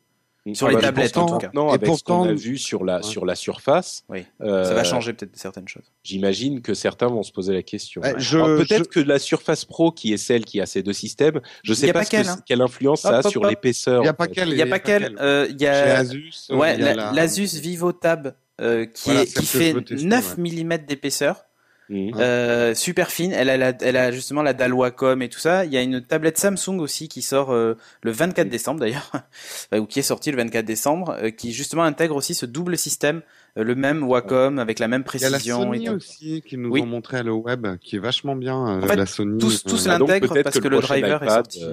Sur Ah les bah, tablettes, en pourtant- tout cas. Non, Et avec ce qu'on pourtant- a vu sur la Ouais. sur la surface. Oui. euh, Ça va changer peut-être certaines choses. J'imagine que certains vont se poser la question. Ouais, je- Alors, Peut-être je- que la Surface Pro, qui est celle qui a ces deux systèmes, je y sais pas, que hein. quelle influence ça a hop, sur hop. l'épaisseur. Il n'y a pas qu'elle. Il y a pas qu'elle, euh, il y a Chez Asus, euh, ouais, il y a la- la- l'Asus VivoTab euh, qui Voilà, est fait veux tester, 9 ouais. mm d'épaisseur. Mhm. Euh, super fine, elle a, la- elle a justement la dalle Wacom et tout ça. Il y a une tablette Samsung aussi qui sort euh, le 24 décembre d'ailleurs, euh, ou qui est sortie le 24 décembre, euh, qui justement intègre aussi ce double système, euh, le même Wacom avec la même Il y a la précision. Sony et tout. aussi qui nous Oui. ont montré à le web, qui est vachement bien. euh, En fait, la Sony. Tous, tous euh, Ah, l'intègrent peut-être parce que que le driver est sorti.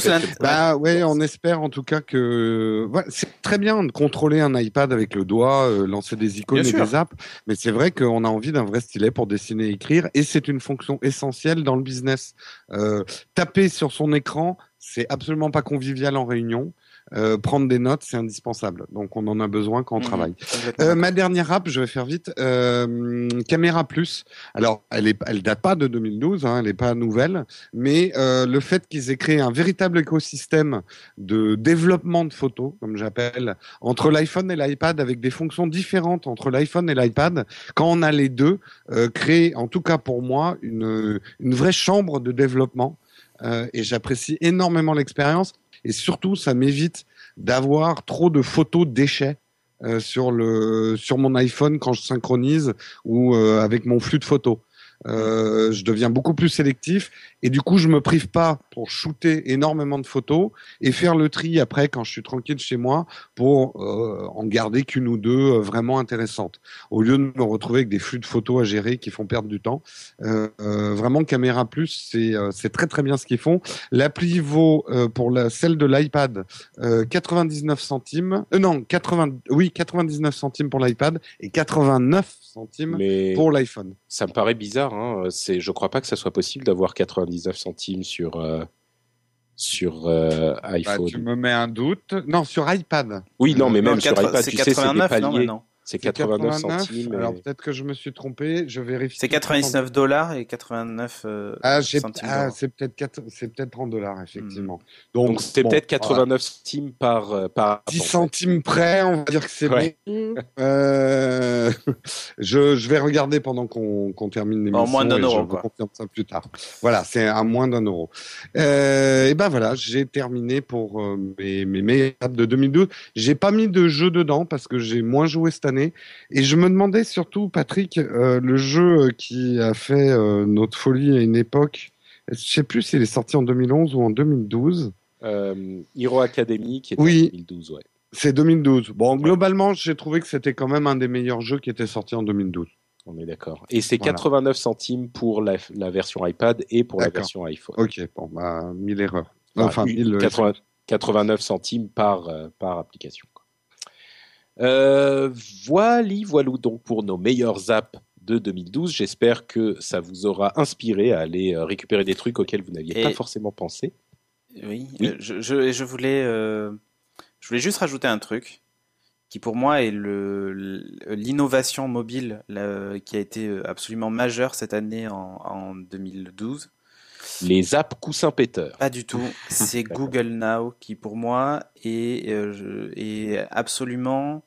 Que- Bah ouais, on espère en tout cas que ouais, c'est très bien de contrôler un iPad avec le doigt, euh, lancer des icônes Bien et sûr. des apps, mais c'est vrai qu'on a envie d'un vrai stylet pour dessiner et écrire, et c'est une fonction essentielle dans le business. Euh, taper sur son écran, c'est absolument pas convivial en réunion. Euh, prendre des notes, c'est indispensable. Donc on en a besoin quand on Mhm. travaille. Euh, ma dernière app, je vais faire vite. Euh, Caméra Plus. Alors, elle est, elle date pas de 2012, hein, elle n'est pas nouvelle, mais euh, le fait qu'ils aient créé un véritable écosystème de développement de photos, comme j'appelle, entre l'iPhone et l'iPad, avec des fonctions différentes entre l'iPhone et l'iPad, quand on a les deux, euh, crée, en tout cas pour moi, une, une vraie chambre de développement. Euh, et j'apprécie énormément l'expérience. Et surtout, ça m'évite d'avoir trop de photos déchets euh, sur le sur mon iPhone quand je synchronise ou euh, avec mon flux de photos. Euh, je deviens beaucoup plus sélectif et du coup, je me prive pas pour shooter énormément de photos et faire le tri après quand je suis tranquille chez moi pour euh, en garder qu'une ou deux euh, vraiment intéressantes. Au lieu de me retrouver avec des flux de photos à gérer qui font perdre du temps. Euh, vraiment, Caméra Plus, c'est c'est très très bien ce qu'ils font. L'appli vaut pour la celle de l'iPad 99 centimes. non, 80 oui 99 centimes pour l'iPad et 89 centimes pour l'iPhone. Ça me paraît bizarre. Hein. C'est, je crois pas que ça soit possible d'avoir 99 centimes sur euh, sur euh, bah, iPhone. tu me mets un doute. Non, sur iPad. Oui, non, mais même sur iPad, tu sais, c'est des paliers. Non, c'est 89, centimes. Alors peut-être que je me suis trompé, je vérifie. C'est 99 dollars et 89 euh, ah, centimes. Ah, c'est peut-être c'est peut-être 30 dollars effectivement. Hmm. Donc c'est peut-être 89 centimes par euh, par 10 centimes près, on va dire que c'est ouais. euh... je, je vais regarder pendant qu'on qu'on termine l'émission. En moins d'un euro. Je confirme ça plus tard. Voilà, c'est à moins d'un euro. Euh, et ben voilà, j'ai terminé pour euh, mes mes meilleures de 2012. J'ai pas mis de jeu dedans parce que j'ai moins joué cette année et je me demandais surtout, Patrick, euh, le jeu qui a fait euh, notre folie à une époque, je sais plus s'il est sorti en 2011 ou en 2012. Euh, Hero Academy, qui était oui. en 2012, ouais. C'est 2012. Bon, globalement, j'ai trouvé que c'était quand même un des meilleurs jeux qui était sorti en 2012. On est d'accord. Et c'est 89 centimes pour la, version iPad et pour la version iPhone. Ok, bon, bah, 1000 erreurs. Enfin, 89 centimes par, par application. Euh, voilà, voilà donc pour nos meilleurs apps de 2012. J'espère que ça vous aura inspiré à aller euh, récupérer des trucs auxquels vous n'aviez pas forcément pensé. Oui, euh, je, je, voulais, je voulais juste rajouter un truc qui pour moi est l'innovation mobile qui a été absolument majeure cette année en, en 2012 les apps coussins péteurs. Pas du tout. C'est Google Now qui, pour moi, est, euh, est absolument.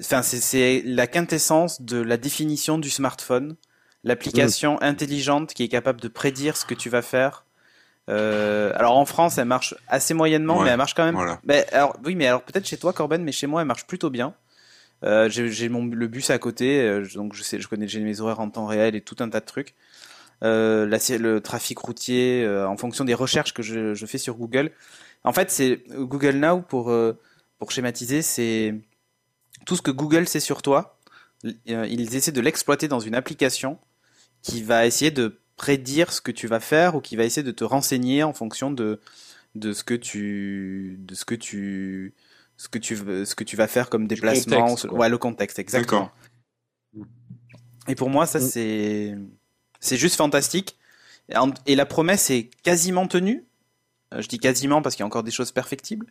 Enfin, c'est la quintessence de la définition du smartphone. L'application mm. intelligente qui est capable de prédire ce que tu vas faire. Euh, alors en France, elle marche assez moyennement, mais elle marche quand même. Mais, alors, oui, mais alors peut-être chez toi, Corben, mais chez moi, elle marche plutôt bien. Euh, j'ai mon le bus à côté, donc je sais, je connais, j'ai mes horaires en temps réel et tout un tas de trucs euh, le trafic routier, euh, en fonction des recherches que je, je, fais sur Google. En fait, c'est Google Now pour euh, pour schématiser, c'est tout ce que Google sait sur toi. Euh, ils essaient de l'exploiter dans une application qui va essayer de prédire ce que tu vas faire ou qui va essayer de te renseigner en fonction de de ce que tu de ce que tu ce que tu ce que tu vas faire comme déplacement ouais le contexte exactement et pour moi ça mm. c'est c'est juste fantastique. Et la promesse est quasiment tenue. Euh, je dis quasiment parce qu'il y a encore des choses perfectibles.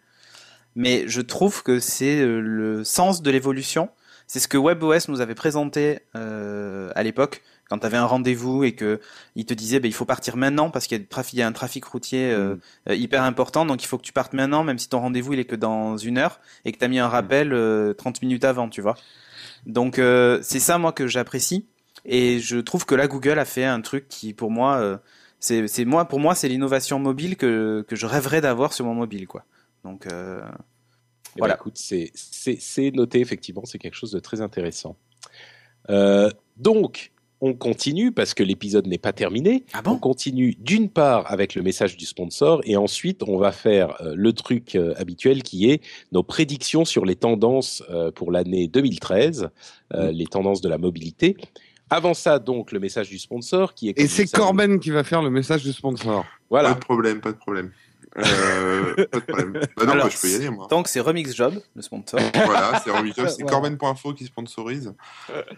Mais je trouve que c'est euh, le sens de l'évolution. C'est ce que WebOS nous avait présenté euh, à l'époque quand tu avais un rendez-vous et que il te disait bah, il faut partir maintenant parce qu'il y a, un trafic routier mm. hyper important donc il faut que tu partes maintenant même si ton rendez-vous il est que dans une heure et que tu as mis un rappel 30 minutes avant tu vois donc c'est ça moi que j'apprécie et je trouve que là, Google a fait un truc qui, pour moi, euh, c'est moi, pour moi, c'est l'innovation mobile que, que je rêverais d'avoir sur mon mobile, quoi. Donc euh, eh ben, voilà. écoute, c'est noté effectivement, c'est quelque chose de très intéressant. Euh, donc, on continue parce que l'épisode n'est pas terminé. Ah bon? On continue d'une part avec le message du sponsor et ensuite on va faire euh, le truc euh, habituel qui est nos prédictions sur les tendances euh, pour l'année 2013, mmh. les tendances de la mobilité. Avant ça, donc, le message du sponsor qui est. Et c'est Corben qui va faire le message du sponsor. Voilà. Pas de problème, pas de problème. Euh, pas de problème. Bah non, bah, je peux y aller, moi. Donc, c'est Remix Job, le sponsor. voilà, c'est Remix Job. C'est Corben.info qui sponsorise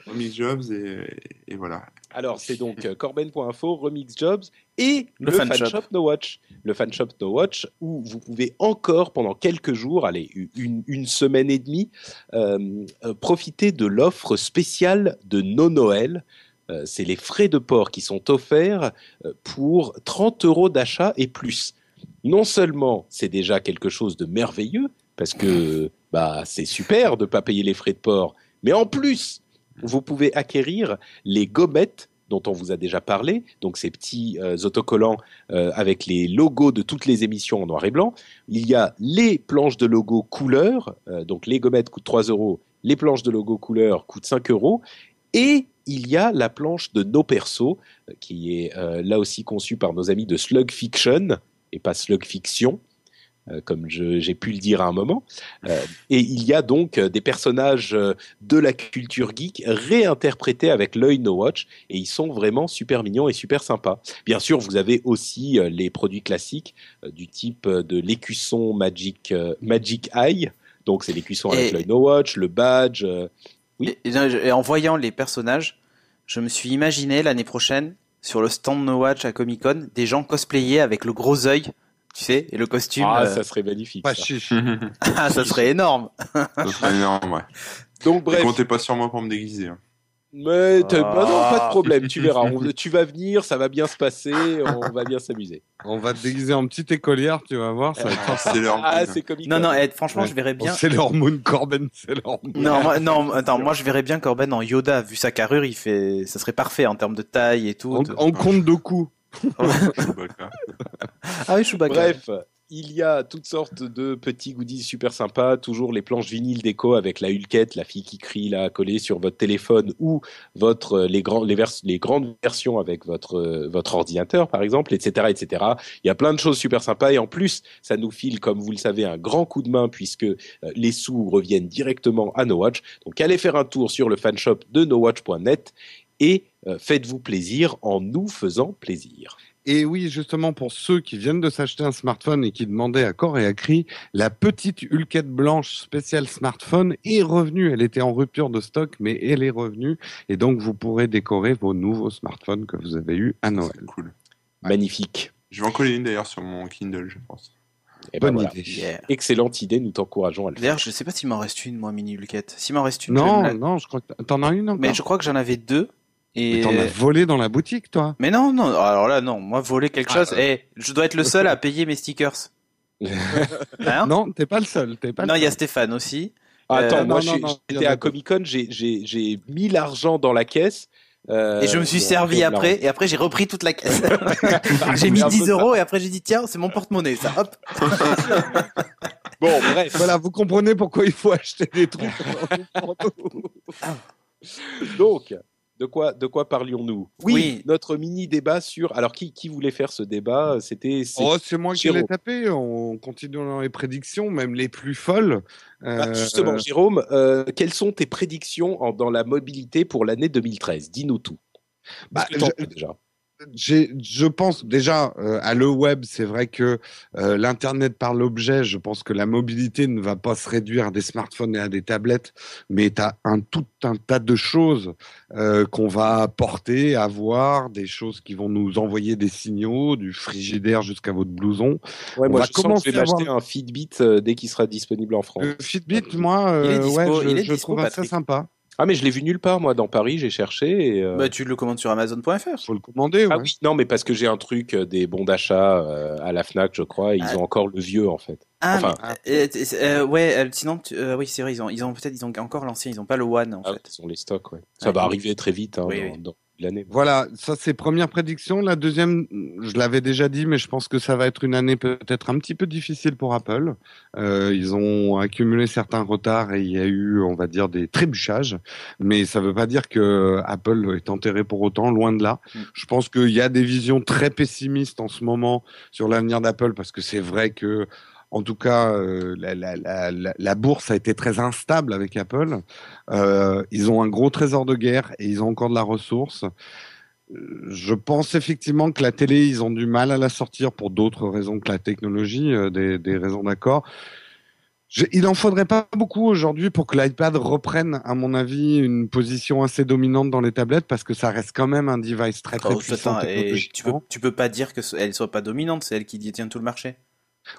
Remix Jobs et, et voilà. Alors, c'est donc euh, Corben.info, Remix Jobs et le, fan, shop. No Watch. Le fan shop No Watch où vous pouvez encore pendant quelques jours, allez, une, une semaine et demie, euh, euh profiter de l'offre spéciale de No Noël. Euh, c'est les frais de port qui sont offerts pour 30 euros d'achat et plus non seulement c'est déjà quelque chose de merveilleux, parce que bah, c'est super de ne pas payer les frais de port, mais en plus, vous pouvez acquérir les gommettes dont on vous a déjà parlé, donc ces petits euh, autocollants euh, avec les logos de toutes les émissions en noir et blanc. Il y a les planches de logo couleur, euh, donc les gommettes coûtent 3 euros, les planches de logo couleur coûtent 5 euros, Et il y a la planche de No Perso, qui est là aussi conçue par nos amis de Slug Fiction, et pas Slug Fiction, euh, comme j'ai pu le dire à un moment. Euh, et il y a donc des personnages de la culture geek réinterprétés avec l'œil No Watch, et ils sont vraiment super mignons et super sympas. Bien sûr, vous avez aussi les produits classiques du type de l'écusson Magic, Magic Eye, donc c'est l'écusson avec l'œil No Watch, le badge et, en voyant les personnages, je me suis imaginé l'année prochaine sur le stand No Watch à Comic Con des gens cosplayés avec le gros œil, tu sais, et le costume. Ah, euh, ça serait magnifique. Ça. ah, ça serait énorme. ça serait énorme, ouais. Donc bref. comptez pas sur moi pour me déguiser. Hein. Mais bah non, pas de problème, tu verras. tu vas venir, ça va bien se passer, on va bien s'amuser. On va te déguiser en petite écolière, tu vas voir. Ça va c'est leur Ah, c'est Non, non, Ed, franchement, je verrais bien. C'est leur Moon, Corben, c'est leur Moon. Non, moi, non, attends, moi, je verrais bien Corben en Yoda, vu sa carrure, il fait, ça serait parfait en termes de taille et tout. En, compte de coups. ah oui, Chewbacca. Bref, il y a toutes sortes de petits goodies super sympas, toujours les planches vinyles déco avec la Hulkette, la fille qui crie là collée sur votre téléphone ou votre les grands les, grandes versions avec votre votre ordinateur par exemple, etc., etc. Il y a plein de choses super sympas et en plus ça nous file comme vous le savez un grand coup de main puisque euh, les sous reviennent directement à No Watch. Donc allez faire un tour sur le fanshop de nowatch.net et euh, faites-vous plaisir en nous faisant plaisir. Et oui, justement, pour ceux qui viennent de s'acheter un smartphone et qui demandaient à corps et à cri, la petite Hulkette blanche spéciale smartphone est revenue. Elle était en rupture de stock, mais elle est revenue. Et donc, vous pourrez décorer vos nouveaux smartphones que vous avez eus à Noël. Cool. Magnifique. Je vais en coller une d'ailleurs sur mon Kindle, je pense. Et eh ben Bonne idée. Excellente idée, nous t'encourageons à le faire. D'ailleurs, je sais pas s'il m'en reste une, moi, mini Hulkette. S'il m'en reste une. Non, non, je crois que t'en as une encore. Mais je crois que j'en avais deux. Et... t'en as volé dans la boutique, toi Mais non, non. Alors là, non. Moi, voler quelque ah, chose. Eh, je dois être le seul à payer mes stickers. hein non, t'es pas le seul. T'es pas non, il y a Stéphane aussi. Ah, attends, euh, moi, j'étais à Comic Con, j'ai mis l'argent dans la caisse. Euh, et je me suis servi après, et après j'ai repris toute la caisse. j'ai mis 10 euros, et après j'ai dit tiens, c'est mon porte-monnaie, ça. Hop. bon, bref. Voilà, vous comprenez pourquoi il faut acheter des trucs. Donc, de quoi, de quoi parlions-nous? Oui, notre mini débat sur. Alors, qui, qui voulait faire ce débat? C'était. Oh, c'est moi qui l'ai tapé. On continue dans les prédictions, même les plus folles. Ah, justement, euh, Jérôme, euh, quelles sont tes prédictions dans la mobilité pour l'année 2013 Dis-nous tout. Bah, déjà je pense déjà euh, à le web, c'est vrai que euh, l'internet par l'objet, je pense que la mobilité ne va pas se réduire à des smartphones et à des tablettes, mais tu as un tout un tas de choses euh, qu'on va porter, avoir, des choses qui vont nous envoyer des signaux, du frigidaire jusqu'à votre blouson. Ouais, moi, je, commencer vais m'acheter un Fitbit dès qu'il sera disponible en France. Le Fitbit, moi, ouais, je, trouve ça sympa. Ah mais je l'ai vu nulle part moi dans Paris, j'ai cherché. Et, euh, Bah tu le commandes sur Amazon.fr. Faut le commander. Ah oui, non mais parce que j'ai un truc euh, des bons d'achat euh, à la Fnac, je crois. Et ils ah. ont encore le vieux en fait. Ah mais, ouais, sinon oui c'est vrai ils ont ils ont peut-être ils ont encore l'ancien, ils ont pas le One en ah, fait. Ils ont les stocks ouais. Ça va arriver très vite hein, dans, voilà, ça c'est première prédiction. La deuxième, je l'avais déjà dit, mais je pense que ça va être une année peut-être un petit peu difficile pour Apple. Euh, ils ont accumulé certains retards et il y a eu, on va dire, des trébuchages. Mais ça ne veut pas dire que Apple est enterré pour autant, loin de là. Mm. Je pense qu'il y a des visions très pessimistes en ce moment sur l'avenir d'Apple parce que c'est vrai que en tout cas, euh, la, la, la, la, bourse a été très instable avec Apple. Euh, ils ont un gros trésor de guerre et ils ont encore de la ressource. Euh, je pense effectivement que la télé, ils ont du mal à la sortir pour d'autres raisons que la technologie, euh, des, des, raisons d'accord. il en faudrait pas beaucoup aujourd'hui pour que l'iPad reprenne, à mon avis, une position assez dominante dans les tablettes parce que ça reste quand même un device très très oh, puissant. Et tu peux, tu peux pas dire qu'elle soit pas dominante, c'est elle qui détient tout le marché.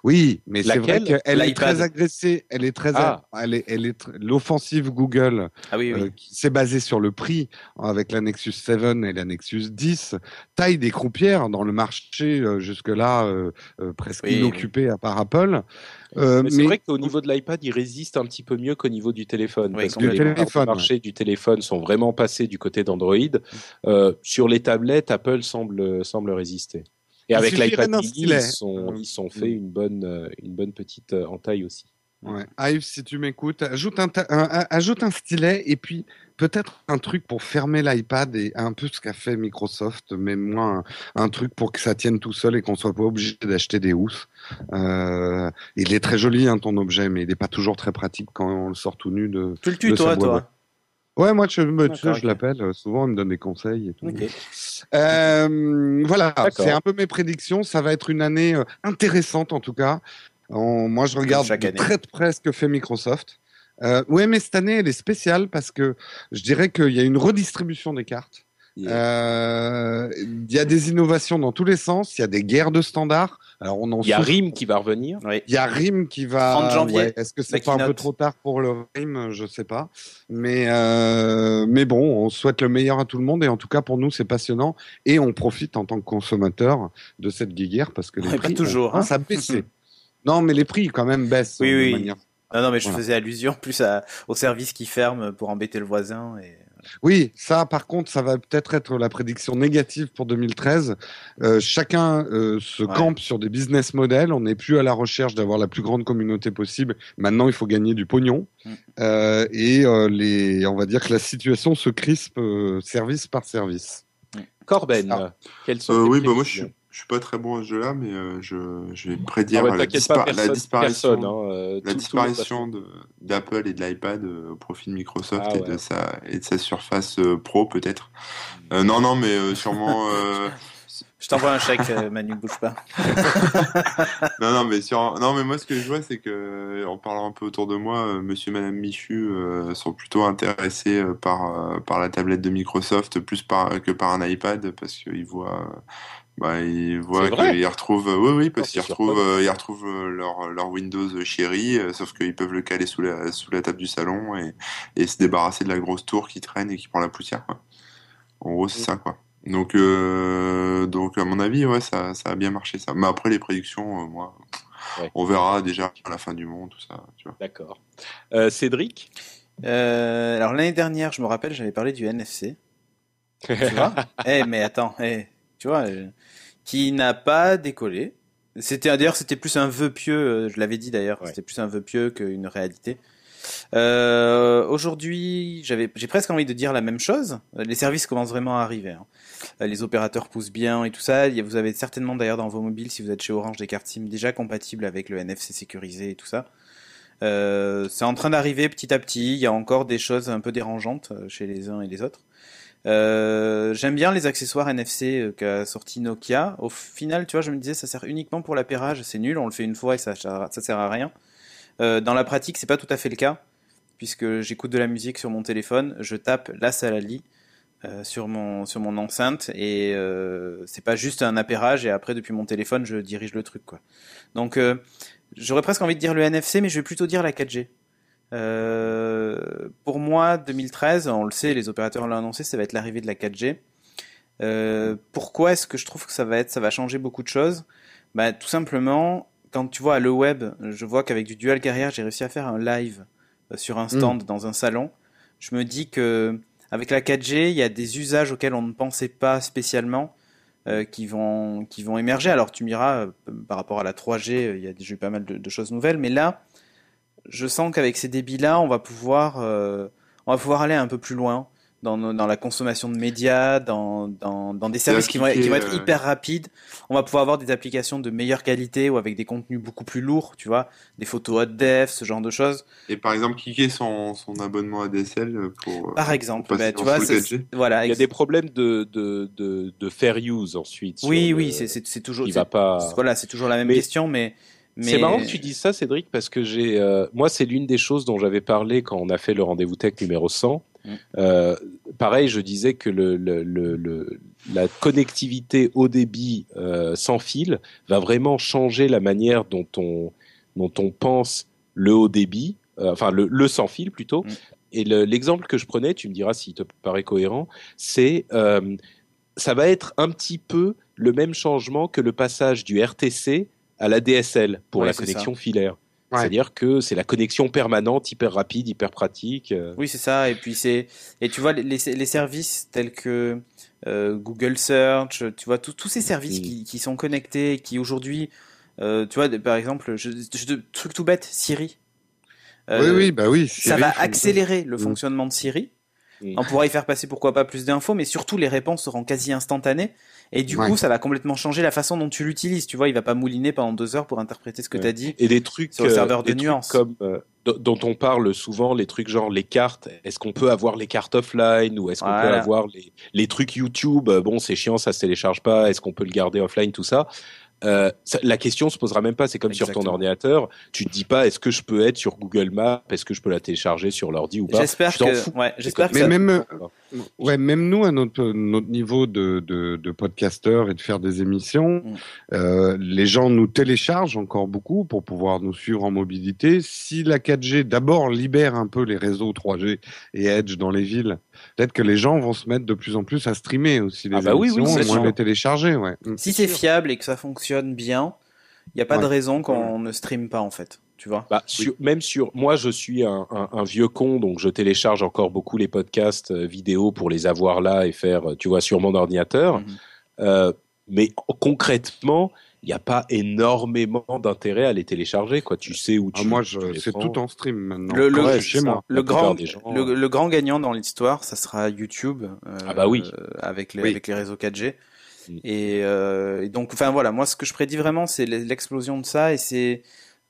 Oui, mais c'est vrai qu'elle est très agressée. Elle est très, ah. elle est, elle est l'offensive Google ah oui, oui. Euh, qui s'est basée sur le prix avec la Nexus 7 et la Nexus 10 taille des croupières dans le marché euh, jusque là euh, presque inoccupé à part Apple. c'est vrai qu'au niveau de l'iPad, il résiste un petit peu mieux qu'au niveau du téléphone. parce que les marchés du téléphone sont vraiment passés du côté d'Android. sur les tablettes, Apple semble, semble résister. Et avec l'iPad mini, ils sont, ils sont fait une bonne, euh, une bonne petite euh, entaille aussi. Ouais. Ive, si tu m'écoutes, ajoute un, ajoute un stylet et puis peut-être un truc pour fermer l'iPad et un peu ce qu'a fait Microsoft, mais moins un, truc pour que ça tienne tout seul et qu'on soit pas obligé d'acheter des housses. Euh, il est très joli hein, ton objet, mais il n'est pas toujours très pratique quand on le sort tout nu de. Tu le tues toi, toi. Ouais, moi je, me, tu sais, je l'appelle. Euh, souvent, il me donne des conseils et tout. Euh, voilà, c'est un peu mes prédictions. Ça va être une année euh, intéressante en tout cas. moi, je regarde de très de près ce que fait Microsoft. Euh, oui, mais cette année, elle est spéciale parce que je dirais qu'il y a une redistribution des cartes. Euh, il y a des innovations dans tous les sens. Il y a des guerres de standards. Alors on en il y a RIM qui va revenir. Il y a RIM qui va. 30 janvier. Est-ce que c'est pas un peu trop tard pour le RIM Je sais pas. Mais euh, mais bon, on souhaite le meilleur à tout le monde et en tout cas pour nous c'est passionnant et on profite en tant que consommateur de cette guerre parce que les prix toujours, hein. ça baissé. non, mais les prix quand même baissent. Oui, oui. Manière... Non, non, mais je faisais allusion plus à, au service qui ferme pour embêter le voisin et. Oui, ça, par contre, ça va peut-être être la prédiction négative pour 2013. Euh, chacun euh, se campe sur des business models. On n'est plus à la recherche d'avoir la plus grande communauté possible. Maintenant, il faut gagner du pognon. Mm. Euh, et euh, les, on va dire que la situation se crispe euh, service par service. Corben, ah. quels sont Oui, bah moi, je suis je suis pas très bon à ce jeu-là, mais euh, je, je, vais prédire ah la, disparition, hein, euh, la disparition d'Apple et de l'iPad euh, au profit de Microsoft ah et, de sa, et de sa Surface Pro peut-être. non, non, mais sûrement. je t'envoie un chèque, Manu, bouge pas. non, non, mais sur, non, mais moi ce que je vois, c'est que en parlant un peu autour de moi, Monsieur, et Madame Michu sont plutôt intéressés par par la tablette de Microsoft plus par, que par un iPad parce qu'ils voient bah, ils voient qu'ils retrouvent, oui, oui, parce qu'ils retrouvent, euh, ils retrouvent euh, leur, leur Windows chéri, euh, sauf qu'ils peuvent le caler sous la, sous la table du salon et, et se débarrasser de la grosse tour qui traîne et qui prend la poussière, quoi. En gros, c'est mm. ça, quoi. Donc, euh, donc, à mon avis, ouais, ça, ça a bien marché, ça. Mais après, les prédictions, moi, on verra déjà à la fin du monde, tout ça, tu vois. D'accord. Cédric? alors, l'année dernière, je me rappelle, j'avais parlé du NFC. tu vois? Eh, mais attends, eh, tu vois, euh, qui n'a pas décollé. C'était d'ailleurs c'était plus un vœu pieux, euh, je l'avais dit d'ailleurs, c'était plus un vœu pieux qu'une réalité. Euh, Aujourd'hui, j'avais, j'ai presque envie de dire la même chose. Les services commencent vraiment à arriver. Hein. Les opérateurs poussent bien et tout ça. Vous avez certainement d'ailleurs dans vos mobiles, si vous êtes chez Orange, des cartes SIM déjà compatibles avec le NFC sécurisé et tout ça. Euh, c'est en train d'arriver petit à petit. Il y a encore des choses un peu dérangeantes chez les uns et les autres. Euh, j'aime bien les accessoires NFC euh, qu'a sorti Nokia. Au final, tu vois, je me disais, ça sert uniquement pour l'appairage, c'est nul, on le fait une fois et ça, ça, sert à rien. Euh, dans la pratique, c'est pas tout à fait le cas, puisque j'écoute de la musique sur mon téléphone, je tape la Salali sur mon sur mon enceinte et c'est pas juste un appairage et après depuis mon téléphone je dirige le truc quoi. Donc j'aurais presque envie de dire le NFC, mais je vais plutôt dire la 4G. Euh, pour moi, 2013, on le sait, les opérateurs l'ont annoncé, ça va être l'arrivée de la 4G. Euh, pourquoi est-ce que je trouve que ça va être, ça va changer beaucoup de choses? Bah, Tout simplement, quand tu vois le web, je vois qu'avec du dual carrière, j'ai réussi à faire un live euh, sur un stand mm. dans un salon. Je me dis que avec la 4G, il y a des usages auxquels on ne pensait pas spécialement euh, qui vont qui vont émerger. Alors tu miras par rapport à la 3G, il y a déjà eu pas mal de, de choses nouvelles, mais là, je sens qu'avec ces débits-là, on va pouvoir, euh, on va pouvoir aller un peu plus loin dans, dans la consommation de médias, dans, dans, dans des services qui vont, qui vont, être euh, hyper rapides. On va pouvoir avoir des applications de meilleure qualité ou avec des contenus beaucoup plus lourds, tu vois, des photos haute def, ce genre de choses. Et par exemple, cliquer son, son abonnement ADSL pour. Euh, par exemple, bah, tu vois, voilà. Il y a des problèmes de, de, de, de fair use ensuite. Oui, oui, c'est toujours. Il va pas. Voilà, c'est toujours la même question, mais c'est marrant que tu dises ça, Cédric, parce que j'ai, euh, moi, c'est l'une des choses dont j'avais parlé quand on a fait le rendez-vous tech numéro 100. Mm. Euh, pareil, je disais que le, le, le, la connectivité haut débit euh, sans fil va vraiment changer la manière dont on, dont on pense le haut débit, euh, enfin le, le, sans fil plutôt. Mm. Et l'exemple que je prenais, tu me diras s'il te paraît cohérent, c'est euh, ça va être un petit peu le même changement que le passage du RTC à la DSL pour la connexion filaire. C'est-à-dire que c'est la connexion permanente, hyper rapide, hyper pratique. Euh. Oui, c'est ça. Et puis c'est et tu vois les, les services tels que euh, Google Search, tu vois tous ces services qui, qui, sont connectés, qui aujourd'hui, euh, tu vois par exemple, je, je, truc tout bête, Siri. oui, oui, bah oui. ça va accélérer le fonctionnement de Siri. On pourra y faire passer pourquoi pas plus d'infos, mais surtout les réponses seront quasi instantanées. Et du coup, ça va complètement changer la façon dont tu l'utilises. Tu vois, il va pas mouliner pendant deux heures pour interpréter ce que tu as dit. Et des trucs sur le serveur de nuances. comme euh, dont on parle souvent, les trucs genre les cartes. Est-ce qu'on peut avoir les cartes offline ou est-ce qu'on peut avoir les, les trucs YouTube Bon, c'est chiant, ça se télécharge pas. Est-ce qu'on peut le garder offline, tout ça euh, la question se posera même pas. C'est comme sur ton ordinateur. Tu te dis pas est-ce que je peux être sur Google Maps, est-ce que je peux la télécharger sur l'ordi ou pas? J'espère que. Ouais, j'espère que. Mais même, ouais, même nous à notre notre niveau de de, de podcasteur et de faire des émissions, mm. euh, les gens nous téléchargent encore beaucoup pour pouvoir nous suivre en mobilité. Si la 4G d'abord libère un peu les réseaux 3G et Edge dans les villes, peut-être que les gens vont se mettre de plus en plus à streamer aussi les ah bah émissions, oui, oui, moins les télécharger. Ouais. Mm. Si c'est fiable et que ça fonctionne bien, il n'y a pas de raison qu'on ne streame pas en fait. Tu vois bah, Même sur moi, je suis un, vieux con, donc je télécharge encore beaucoup les podcasts euh, vidéo pour les avoir là et faire, euh, tu vois, sur mon ordinateur. Mhm. Euh, mais concrètement, il n'y a pas énormément d'intérêt à les télécharger, quoi. Tu sais où ah, tu. moi, c'est tout en stream maintenant. Le, le, chez moi. Le grand, le, grand gagnant dans l'histoire, ça sera YouTube. ah bah oui. avec les, avec les réseaux 4G. Mm. Et, et, donc, enfin voilà, moi, ce que je prédis vraiment, c'est l'explosion de ça, et c'est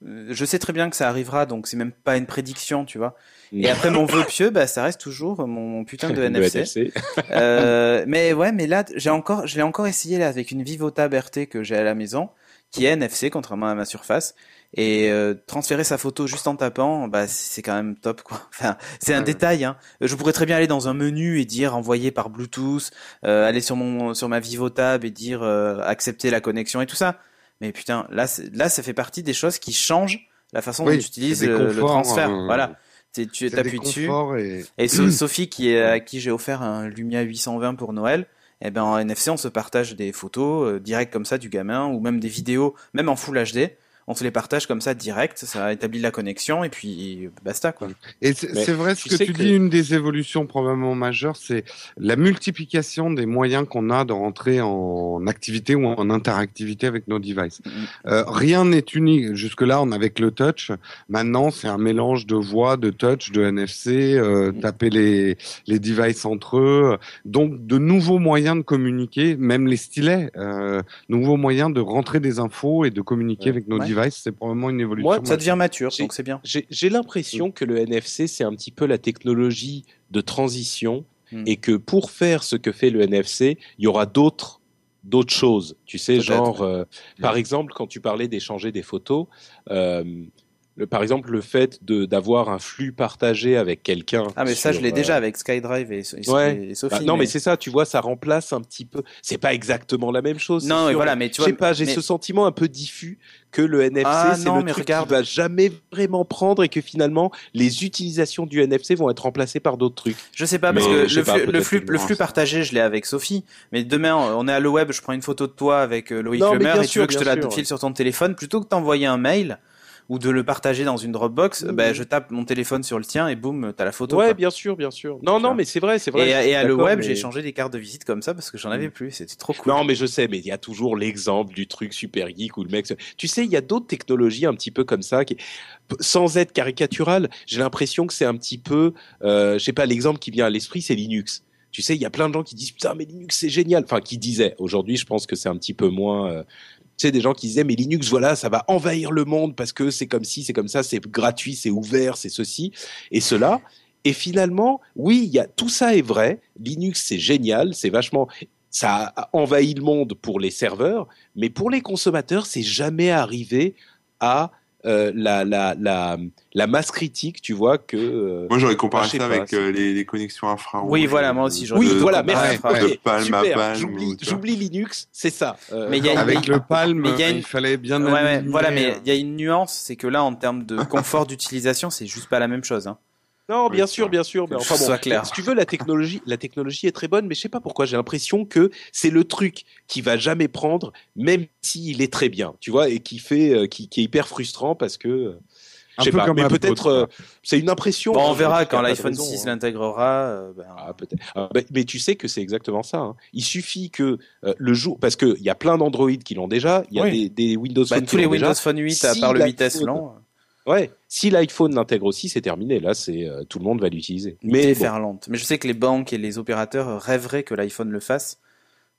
euh, je sais très bien que ça arrivera, donc c'est même pas une prédiction, tu vois. Et après mon vœu pieux, bah ça reste toujours mon, putain de NFC. euh, mais ouais, mais là j'ai encore, je l'ai encore essayé là avec une Vivota RT que j'ai à la maison, qui est NFC contrairement à ma Surface. Et euh, transférer sa photo juste en tapant, bah c'est quand même top quoi. Enfin, c'est un détail. Hein. Je pourrais très bien aller dans un menu et dire envoyer par Bluetooth, euh, aller sur mon sur ma Vivotab et dire euh, accepter la connexion et tout ça. Mais putain, là, là, ça fait partie des choses qui changent la façon dont tu utilises le, transfert. Euh, voilà. Tu appuies dessus. Et, Sophie, qui est, à qui j'ai offert un Lumia 820 pour Noël, eh ben, en NFC, on se partage des photos euh, directes comme ça du gamin, ou même des vidéos, même en Full HD on se les partage comme ça direct, ça établit la connexion et puis basta quoi. Et c'est vrai ce que tu dis, une des évolutions probablement majeures, c'est la multiplication des moyens qu'on a de rentrer en activité ou en interactivité avec nos devices. Mm-hmm. euh, rien n'est unique. Jusque là, on avait que le touch. Maintenant, c'est un mélange de voix, de touch, de NFC, euh, mm-hmm. taper les les devices entre eux. Donc de nouveaux moyens de communiquer, même les stylets, euh, nouveaux moyens de rentrer des infos et de communiquer avec nos devices c'est probablement une évolution. Moi, ça devient mature, donc c'est bien. J'ai l'impression que le NFC, c'est un petit peu la technologie de transition hmm. et que pour faire ce que fait le NFC, il y aura d'autres d'autres choses. Tu sais, genre, euh, par exemple, quand tu parlais d'échanger des photos, euh, le, par exemple, le fait d'avoir un flux partagé avec quelqu'un. Ah mais ça, je l'ai déjà euh, avec SkyDrive et, et, Sophie. Bah, non, mais, c'est ça, tu vois, ça remplace un petit peu. C'est pas exactement la même chose. Non, mais voilà, mais tu vois. Je sais pas, j'ai ce sentiment un peu diffus que le NFC, ah, c'est le truc regarde. qui va jamais vraiment prendre et que finalement, les utilisations du NFC vont être remplacées par d'autres trucs. Je sais pas, parce que le, flux, le, flux, le flux partagé, je l'ai avec Sophie. Mais demain, on est à le web, je prends une photo de toi avec euh, Loïc Lemer et tu veux que je te la file sur ton téléphone plutôt que t'envoyer un mail ou de le partager dans une Dropbox, ben je tape mon téléphone sur le tien et boum, t'as la photo. Ouais, bien sûr, bien sûr. Non, non, mais c'est vrai, c'est vrai. Et, à le web, j'ai changé des cartes de visite comme ça parce que j'en avais mm. plus. C'était trop cool. Non, mais je sais, mais il y a toujours l'exemple du truc super geek où le mec. Tu sais, il y a d'autres technologies un petit peu comme ça qui, sans être caricatural, j'ai l'impression que c'est un petit peu, euh, je sais pas, l'exemple qui vient à l'esprit, c'est Linux. Tu sais, il y a plein de gens qui disent putain mais Linux c'est génial. Enfin, qui disaient. Aujourd'hui, je pense que c'est un petit peu moins. Euh, sais, des gens qui disaient, mais Linux, voilà, ça va envahir le monde parce que c'est comme si, c'est comme ça, c'est gratuit, c'est ouvert, c'est ceci et cela. Et finalement, oui, y a, tout ça est vrai. Linux, c'est génial, c'est vachement, ça a envahi le monde pour les serveurs, mais pour les consommateurs, c'est jamais arrivé à euh, la, la, la, la, masse critique, tu vois, que. Euh, moi, j'aurais comparé ça avec euh, les, les, connexions infrarouges. Oui, voilà, moi aussi. Oui, voilà, merci. super. J'oublie Linux, c'est ça. mais y a, avec le Palm, mais il fallait bien. Ouais, voilà, mais il y a une nuance, c'est que là, en termes de confort d'utilisation, c'est juste pas la même chose. Hein. Non, bien sûr, bien sûr. Mais enfin bon, clair. si tu veux, la technologie, la technologie est très bonne, mais je sais pas pourquoi j'ai l'impression que c'est le truc qui va jamais prendre, même s'il est très bien, tu vois, et qui fait, euh, qui, qui, est hyper frustrant parce que. Euh, je sais pas, mais peut-être euh, c'est une impression. Bon, on verra quand l'iPhone 6 hein. l'intégrera. Ben... Ah, peut-être. Ah, mais, tu sais que c'est exactement ça. Hein. Il suffit que le jour, parce que il y a plein d'Android qui l'ont déjà, il y a des, des, Windows bah, Phone tous les Windows Phone 8 à part le vitesse lent. Ouais, si l'iPhone l'intègre aussi, c'est terminé. Là, c'est euh, tout le monde va l'utiliser. Mais lente. Mais je sais que les banques et les opérateurs rêveraient que l'iPhone le fasse.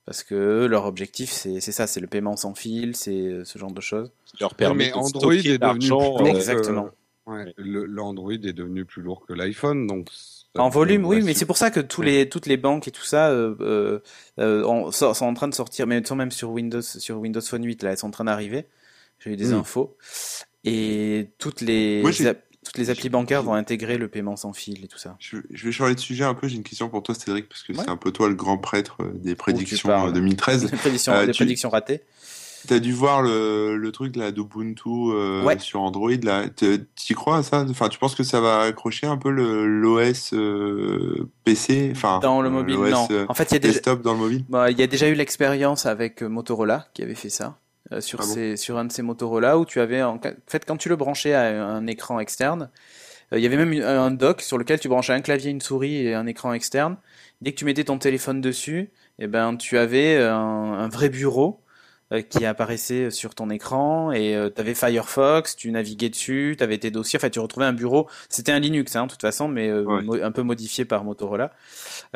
Parce que eux, leur objectif, c'est c'est ça, c'est le paiement sans fil, c'est euh, ce genre de choses. qui leur permet mais de Android stocker est devenu plus lourd euh, Exactement. ouais, L'Android est devenu plus lourd que l'iPhone, donc. En volume, oui, mais c'est pour ça que tous les, toutes les banques et tout ça euh, euh, euh, sont, en train de sortir, mais sont même sur Windows, sur Windows Phone 8, là, elles sont en train d'arriver. J'ai eu des Mm. infos. Et toutes les, Moi, toutes les applis bancaires vont intégrer le paiement sans fil et tout ça. Je, je vais changer de sujet un peu. J'ai une question pour toi, Cédric, parce que Ouais. c'est un peu toi le grand prêtre euh, des prédictions parles. euh, 2013. Des prédictions, Euh, des tu- prédictions ratées. T'as dû voir le, le truc là d'Ubuntu euh, Ouais. sur Android là. T'y crois à ça? Enfin, tu penses que ça va accrocher un peu l'OS euh, PC, enfin Dans le euh, mobile, non. euh, En fait, il y a déjà, desktop dans le mobile? Bah, il y a déjà eu l'expérience avec euh, Motorola qui avait fait ça euh, sur, Ah bon ces- sur un de ces Motorola où tu avais en, en fait quand tu le branchais à un écran externe, euh, il y avait même une- un dock sur lequel tu branchais un clavier, une souris et un écran externe. Dès que tu mettais ton téléphone dessus, eh ben tu avais un, un vrai bureau euh, qui apparaissait sur ton écran et tu avais Firefox, tu naviguais dessus, tu avais tes dossiers, enfin tu retrouvais un bureau. C'était un Linux, hein, de toute façon, mais euh, Ouais. un peu modifié par Motorola.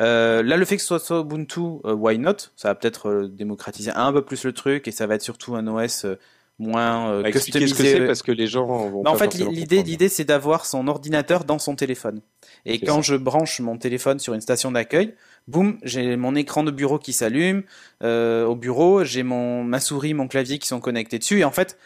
Euh, là, le fait que ce soit Ubuntu, euh, why not? Ça va peut-être euh, démocratiser un peu plus le truc et ça va être surtout un OS euh, moins euh, Expliquer ce que customisé. c'est parce que les gens vont. Bah, en fait, l'idée, l'idée, c'est d'avoir son ordinateur dans son téléphone. Et quand ça. je branche mon téléphone sur une station d'accueil, boum, j'ai mon écran de bureau qui s'allume. Euh, au bureau, j'ai mon ma souris, mon clavier qui sont connectés dessus. Et en fait,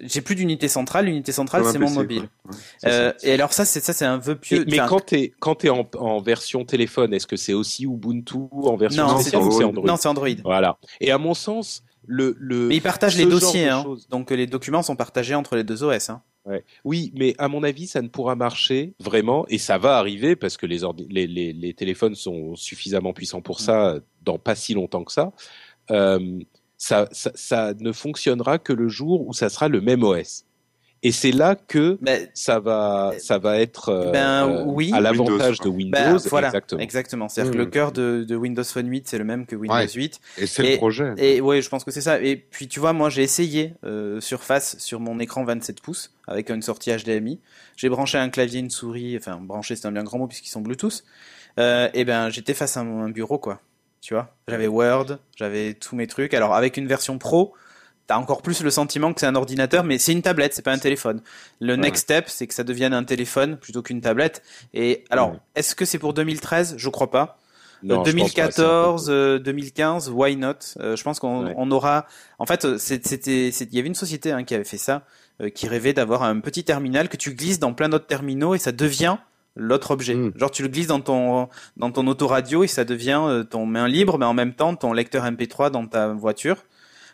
j'ai plus d'unité centrale. L'unité centrale, c'est mon mobile. Ouais, Euh, et alors ça, c'est ça, c'est un vœu Et- pieux. mais quand t'es quand t'es en, en version téléphone, est-ce que c'est aussi Ubuntu en version Non, c'est spéciale ou c'est Android. Android non, c'est Android. Voilà. Et à mon sens, le le Mais ils partagent les dossiers, hein. donc euh, les documents sont partagés entre les deux OS. Hein. Ouais. Oui, mais à mon avis, ça ne pourra marcher vraiment, et ça va arriver parce que les, les, les, les téléphones sont suffisamment puissants pour ça euh, dans pas si longtemps que ça. Euh, ça, ça. Ça ne fonctionnera que le jour où ça sera le même OS. Et c'est là que Mais ça va, ça va être euh, Ben, euh, oui. à l'avantage de Windows, Windows. ben, voilà, exactement. exactement. C'est-à-dire Mmh. que le cœur de, de Windows Phone 8, c'est le même que Windows Ouais. 8. Et c'est le projet. Et ouais, je pense que c'est ça. Et puis tu vois, moi j'ai essayé euh, Surface sur mon écran 27 pouces avec une sortie HDMI. J'ai branché un clavier, une souris. Enfin, branché, c'est un bien grand mot puisqu'ils sont Bluetooth. Euh, et ben, j'étais face à un, un bureau, quoi. Tu vois, j'avais Word, j'avais tous mes trucs. Alors avec une version pro, t'as encore plus le sentiment que c'est un ordinateur, mais c'est une tablette, c'est pas un téléphone. Le next step, c'est que ça devienne un téléphone plutôt qu'une tablette. Et alors, Ouais. est-ce que c'est pour 2013 Je crois pas. Non, Euh, je pense pas, c'est un peu 2014, euh, 2015, why not? Euh, Je pense qu'on Ouais. on aura. En fait, euh, c'était, il y avait une société hein, qui avait fait ça, euh, qui rêvait d'avoir un petit terminal que tu glisses dans plein d'autres terminaux et ça devient l'autre objet. Mm. Genre tu le glisses dans ton dans ton autoradio et ça devient euh, ton main libre, mais en même temps ton lecteur MP3 dans ta voiture.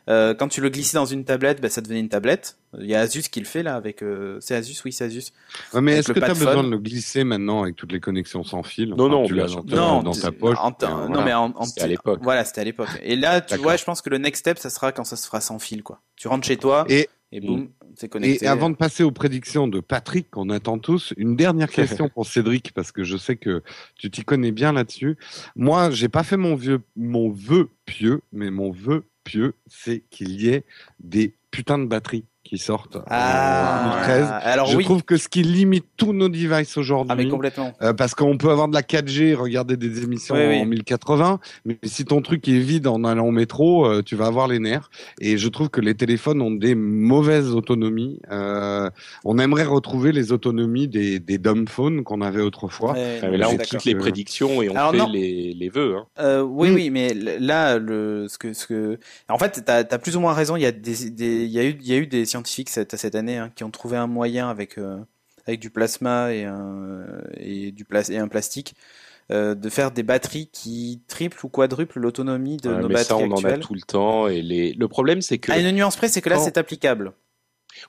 Euh, quand tu le glissais dans une tablette, bah, ça devenait une tablette. Il y a Asus qui le fait là avec. euh, c'est Asus, oui, c'est Asus. Ouais, mais est-ce que tu as besoin de le glisser maintenant avec toutes les connexions sans fil? Non, non, tu l'as dans dans ta poche. en euh, non mais en, en C'était à l'époque. Voilà, c'était à l'époque. Et là, tu vois, je pense que le next step, ça sera quand ça se fera sans fil, quoi. Tu rentres chez toi et, Et, boum, c'est connecté. et avant de passer aux prédictions de Patrick, qu'on attend tous, une dernière question pour Cédric, parce que je sais que tu t'y connais bien là-dessus. Moi, j'ai pas fait mon vieux, mon vœu pieux, mais mon vœu pieux, c'est qu'il y ait des putains de batteries qui sortent Ah, en 2013. alors je oui. trouve que ce qui limite tous nos devices Ah, mais aujourd'hui, complètement. euh, parce qu'on peut avoir de la 4G, regarder des émissions Oui, oui. en 1080, mais si ton truc est vide en allant au métro, euh, tu vas avoir les nerfs. Et je trouve que les téléphones ont des mauvaises autonomies. Euh, on aimerait retrouver les autonomies des, des dumb phones qu'on avait autrefois. Ah, mais là, on quitte les Euh, prédictions et on Alors, fait non. les, les vœux. Hein. Euh, oui, Mm. oui, mais là, le, ce que, ce que, en fait, t'as as plus ou moins raison. Il y a des, des, il y a eu, il y a eu des scientifiques cette, cette année hein, qui ont trouvé un moyen avec, euh, avec du plasma et un, et du plas et un plastique. euh, de faire des batteries qui triplent ou quadruplent l'autonomie de Ouais, nos mais ça, on en a tout le temps. Et les... le problème, c'est que À une nuance près, c'est que là, Quand- c'est applicable.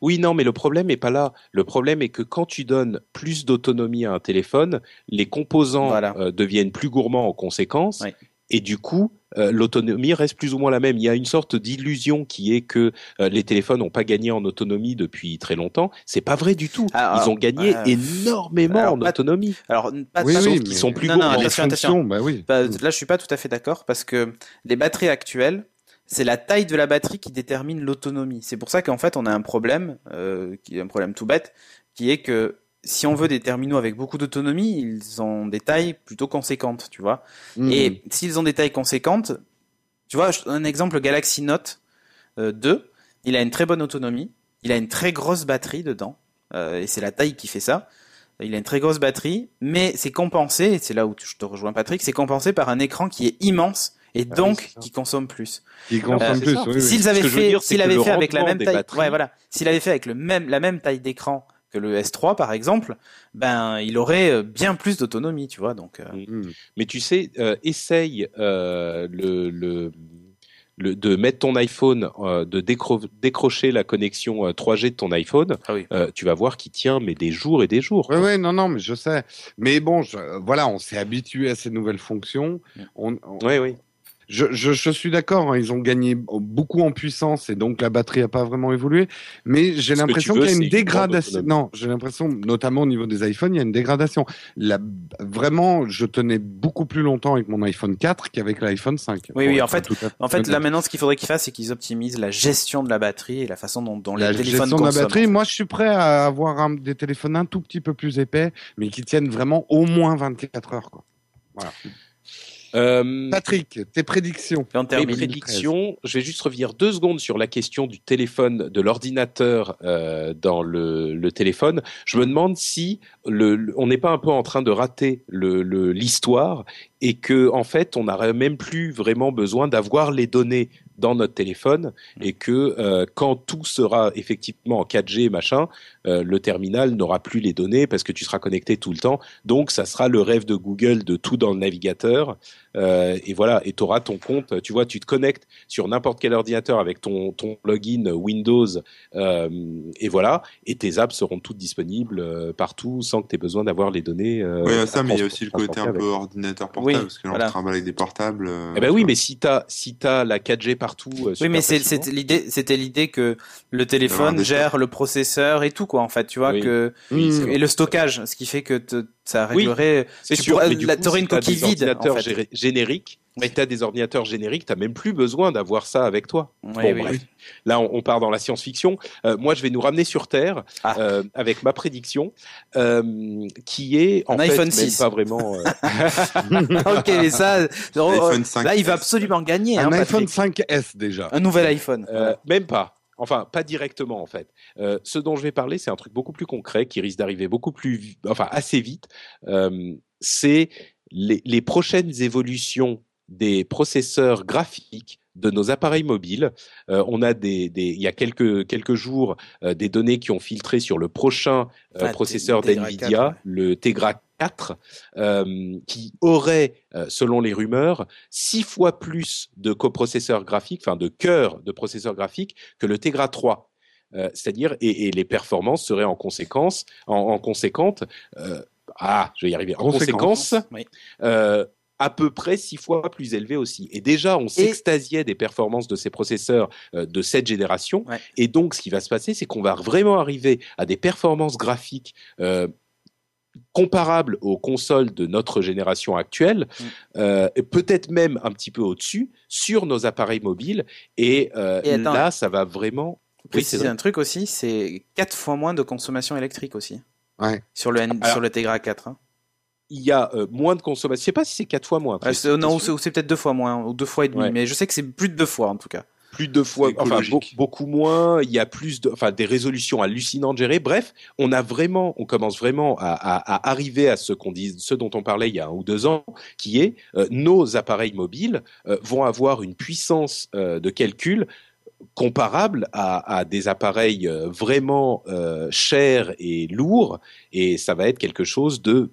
Oui, non, mais le problème est pas là. Le problème est que quand tu donnes plus d'autonomie à un téléphone, les composants Voilà. euh, deviennent plus gourmands en conséquence. Oui. Et du coup, euh, l'autonomie reste plus ou moins la même. Il y a une sorte d'illusion qui est que euh, les téléphones n'ont pas gagné en autonomie depuis très longtemps. C'est pas vrai du tout. Ah, Ils alors, ont gagné euh, énormément alors, en pas- autonomie. Alors, pas, Oui, pas- oui, sont plus Non, non, attention, attention. bah oui. Bah, là, je suis pas tout à fait d'accord parce que les batteries actuelles, c'est la taille de la batterie qui détermine l'autonomie. C'est pour ça qu'en fait, on a un problème, euh, qui est un problème tout bête, qui est que si on veut des terminaux avec beaucoup d'autonomie, ils ont des tailles plutôt conséquentes, tu vois. Mhm. Et s'ils ont des tailles conséquentes, tu vois, un exemple, le Galaxy Note euh, 2, il a une très bonne autonomie, il a une très grosse batterie dedans, euh, et c'est la taille qui fait ça. Il a une très grosse batterie, mais c'est compensé, et c'est là où je te rejoins Patrick, c'est compensé par un écran qui est immense et Ah donc oui, qui consomme plus. Qui consomme c'est plus. oui, oui. S'ils Ce avaient fait, s'il avait fait avec la même taille, batteries- ouais, voilà, s'il avait fait avec le même, la même taille d'écran que le S3 par exemple, ben il aurait euh, bien plus d'autonomie, tu vois. Donc, euh, Mhm. Mais tu sais, euh, essaye euh, le, le, le- de mettre ton iPhone, euh, de décro- décrocher la connexion euh, 3G de ton iPhone. Ah oui. euh, tu vas voir qu'il tient mais des jours et des jours. Ouais, ouais, non, non, mais je sais. Mais bon, je- voilà, on s'est habitué à ces nouvelles fonctions. On, on- Oui, oui. Je, je, je suis d'accord, hein, ils ont gagné beaucoup en puissance et donc la batterie a pas vraiment évolué. Mais j'ai l'impression qu'il y a une dégradation. Non, j'ai l'impression, notamment au niveau des iPhones, il y a une dégradation. La, vraiment, je tenais beaucoup plus longtemps avec mon iPhone 4 qu'avec l'iPhone 5. Oui, oui, en fait- en fait, là maintenant, ce qu'il faudrait qu'ils fassent, c'est qu'ils optimisent la gestion de la batterie et la façon dont, dont la les téléphones gestion de la consomment. batterie, moi je suis prêt à avoir un- des téléphones un tout petit peu plus épais, mais qui tiennent vraiment au moins 24 heures. Quoi. Euh, Patrick, tes prédictions mes prédictions, je vais juste revenir deux secondes sur la question du téléphone, de l'ordinateur euh, dans le, le téléphone. Je me demande si le, le- on n'est pas un peu en train de rater le- le- l'histoire et que en fait on n'aurait même plus vraiment besoin d'avoir les données dans notre téléphone et que euh, quand tout sera effectivement en 4G machin, euh, le terminal n'aura plus les données parce que tu seras connecté tout le temps. Donc ça sera le rêve de Google de tout dans le navigateur. Euh, et voilà, et tu auras ton compte, tu vois, tu te connectes sur n'importe quel ordinateur avec ton, ton login Windows, euh, et voilà, et tes apps seront toutes disponibles euh, partout sans que tu aies besoin d'avoir les données. Euh, Oui, ça, mais il y a aussi le côté un peu avec. ordinateur portable, Oui, parce que là, voilà. on travaille avec des portables. euh, Eh ben oui, tu mais si t'as si t'as la 4G partout, euh, Oui, mais c'était l'idée, c'était l'idée que le téléphone gère le processeur et tout quoi en fait, tu vois Oui. que Mmh. et le stockage, ce qui fait que ça Oui, réglerait. C'est tu sûr, pourrais- mais du là, coup, si une coquille des vide, en ordinateurs fait. gé- génériques, si t'as des ordinateurs génériques, t'as même plus besoin d'avoir ça avec toi. Oui, Bon, oui. bref. Là, on, on part dans la science-fiction. Euh, moi, je vais nous ramener sur Terre Ah. euh, avec ma prédiction, euh, qui est en Un fait iPhone même 6. pas vraiment. euh, ok, mais ça, iPhone 5. là, il va absolument gagner. hein, Un iPhone Patrick. 5S déjà. un nouvel iPhone. Euh, même pas. Enfin, pas directement en fait. Euh, ce dont je vais parler, c'est un truc beaucoup plus concret qui risque d'arriver beaucoup plus, enfin assez vite. Euh, c'est les, les prochaines évolutions des processeurs graphiques de nos appareils mobiles. Euh, on a des, des, il y a quelques quelques jours euh, des données qui ont filtré sur le prochain euh, Ah, processeur d'Nvidia, 4, ouais. le Tegra 4, euh, qui aurait, euh, selon les rumeurs, six fois plus de coprocesseurs graphiques, enfin de cœurs de processeurs graphiques que le Tegra 3. Euh, C'est-à-dire, et, et les performances seraient en conséquence, en, en conséquente, euh, ah, je vais y arriver, en Conséquence. conséquence, Oui. euh, à peu près six fois plus élevées aussi. Et déjà, on s'extasiait des performances de ces processeurs euh, de cette génération. Ouais. Et donc, ce qui va se passer, c'est qu'on va vraiment arriver à des performances graphiques euh, comparables aux consoles de notre génération actuelle, Mm. euh, et peut-être même un petit peu au-dessus, sur nos appareils mobiles. Et, euh, Et attends. là, ça va vraiment... Oui, vrai. un truc aussi, c'est quatre fois moins de consommation électrique aussi Ouais. sur le N- Alors- sur le Tegra 4. Hein. Il y a euh, moins de consommation. Je sais pas si c'est quatre fois moins. Ouais, non, ou c'est peut-être deux fois moins ou deux fois et demi, Ouais. mais je sais que c'est plus de deux fois en tout cas. Plus de fois, enfin beaucoup moins. Il y a plus de, enfin des résolutions hallucinantes gérées. Bref, on a vraiment, on commence vraiment à, à- à arriver à ce qu'on dit, ce dont on parlait il y a un ou deux ans, qui est euh, nos appareils mobiles euh, vont avoir une puissance euh, de calcul comparable à, à des appareils vraiment chers et lourds, et ça va être quelque chose de,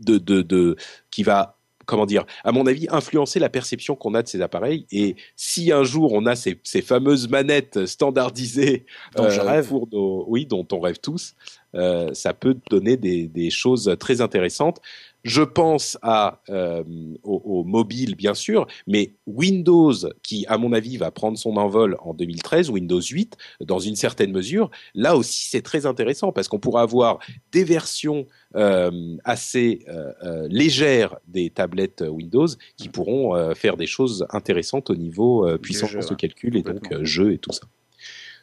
de, de, de qui va comment dire, à mon avis, influencer la perception qu'on a de ces appareils. Et si un jour on a ces, ces fameuses manettes standardisées Dont je rêve. pour nos, oui, dont on rêve tous, euh, ça peut donner des, des choses très intéressantes. Je pense à euh, au, au mobile bien sûr, mais Windows qui à mon avis va prendre son envol en 2013, Windows 8 dans une certaine mesure. Là aussi c'est très intéressant parce qu'on pourra avoir des versions euh, assez euh, légères des tablettes Windows qui pourront euh, faire des choses intéressantes au niveau euh, puissance jeux, de calcul et donc euh, jeux et tout ça.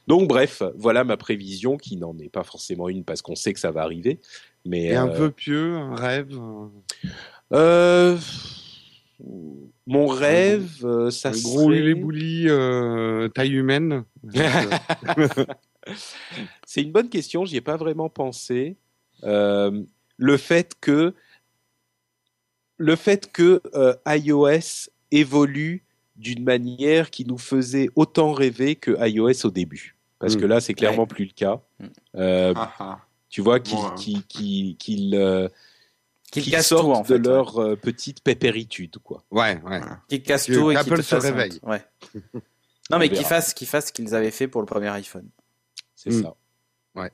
Donc bref, voilà ma prévision qui n'en est pas forcément une parce qu'on sait que ça va arriver. Mais Et un euh, peu pieux, un rêve. un- euh, mon rêve, euh, ça un serait... gros euh, taille humaine. C'est une bonne question, j'y ai pas vraiment pensé. Euh, le fait que le fait que euh, iOS évolue d'une manière qui nous faisait autant rêver que iOS au début. Parce Mm. que là, c'est clairement plus le cas. Mm. Euh, Ah, ah. tu vois qu'ils Bon, euh, euh, sortent tout en fait. de leur petite pépéritude, quoi. ouais, ouais. Qu'ils cassent Que tout et Apple qu'ils te se fassent honte. réveille. Ouais. Non mais qu'ils fassent, qu'ils fassent ce qu'ils avaient fait pour le premier iPhone. C'est Mm. ça. Ouais.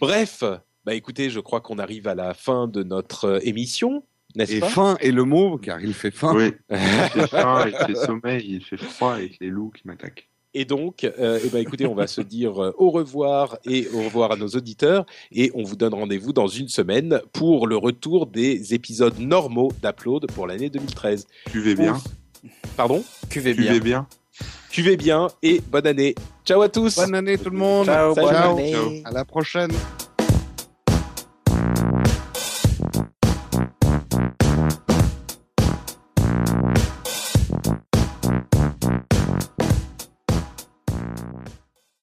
Bref, bah écoutez, je crois qu'on arrive à la fin de notre émission, n'est-ce Et pas? faim est le mot, car il fait faim. Oui, il fait faim avec les sommeils, il fait froid avec les loups qui m'attaquent. Et donc, euh, eh ben, écoutez, on va se dire euh, au revoir et au revoir à nos auditeurs. Et on vous donne rendez-vous dans une semaine pour le retour des épisodes normaux d'Upload pour l'année 2013. Cuvez bien, Pardon? Cuvez bien. cuvez bien. Cuvez bien et bonne année. Ciao à tous Bonne année tout le monde. Ciao, bonne Ciao. année. Ciao. À la prochaine.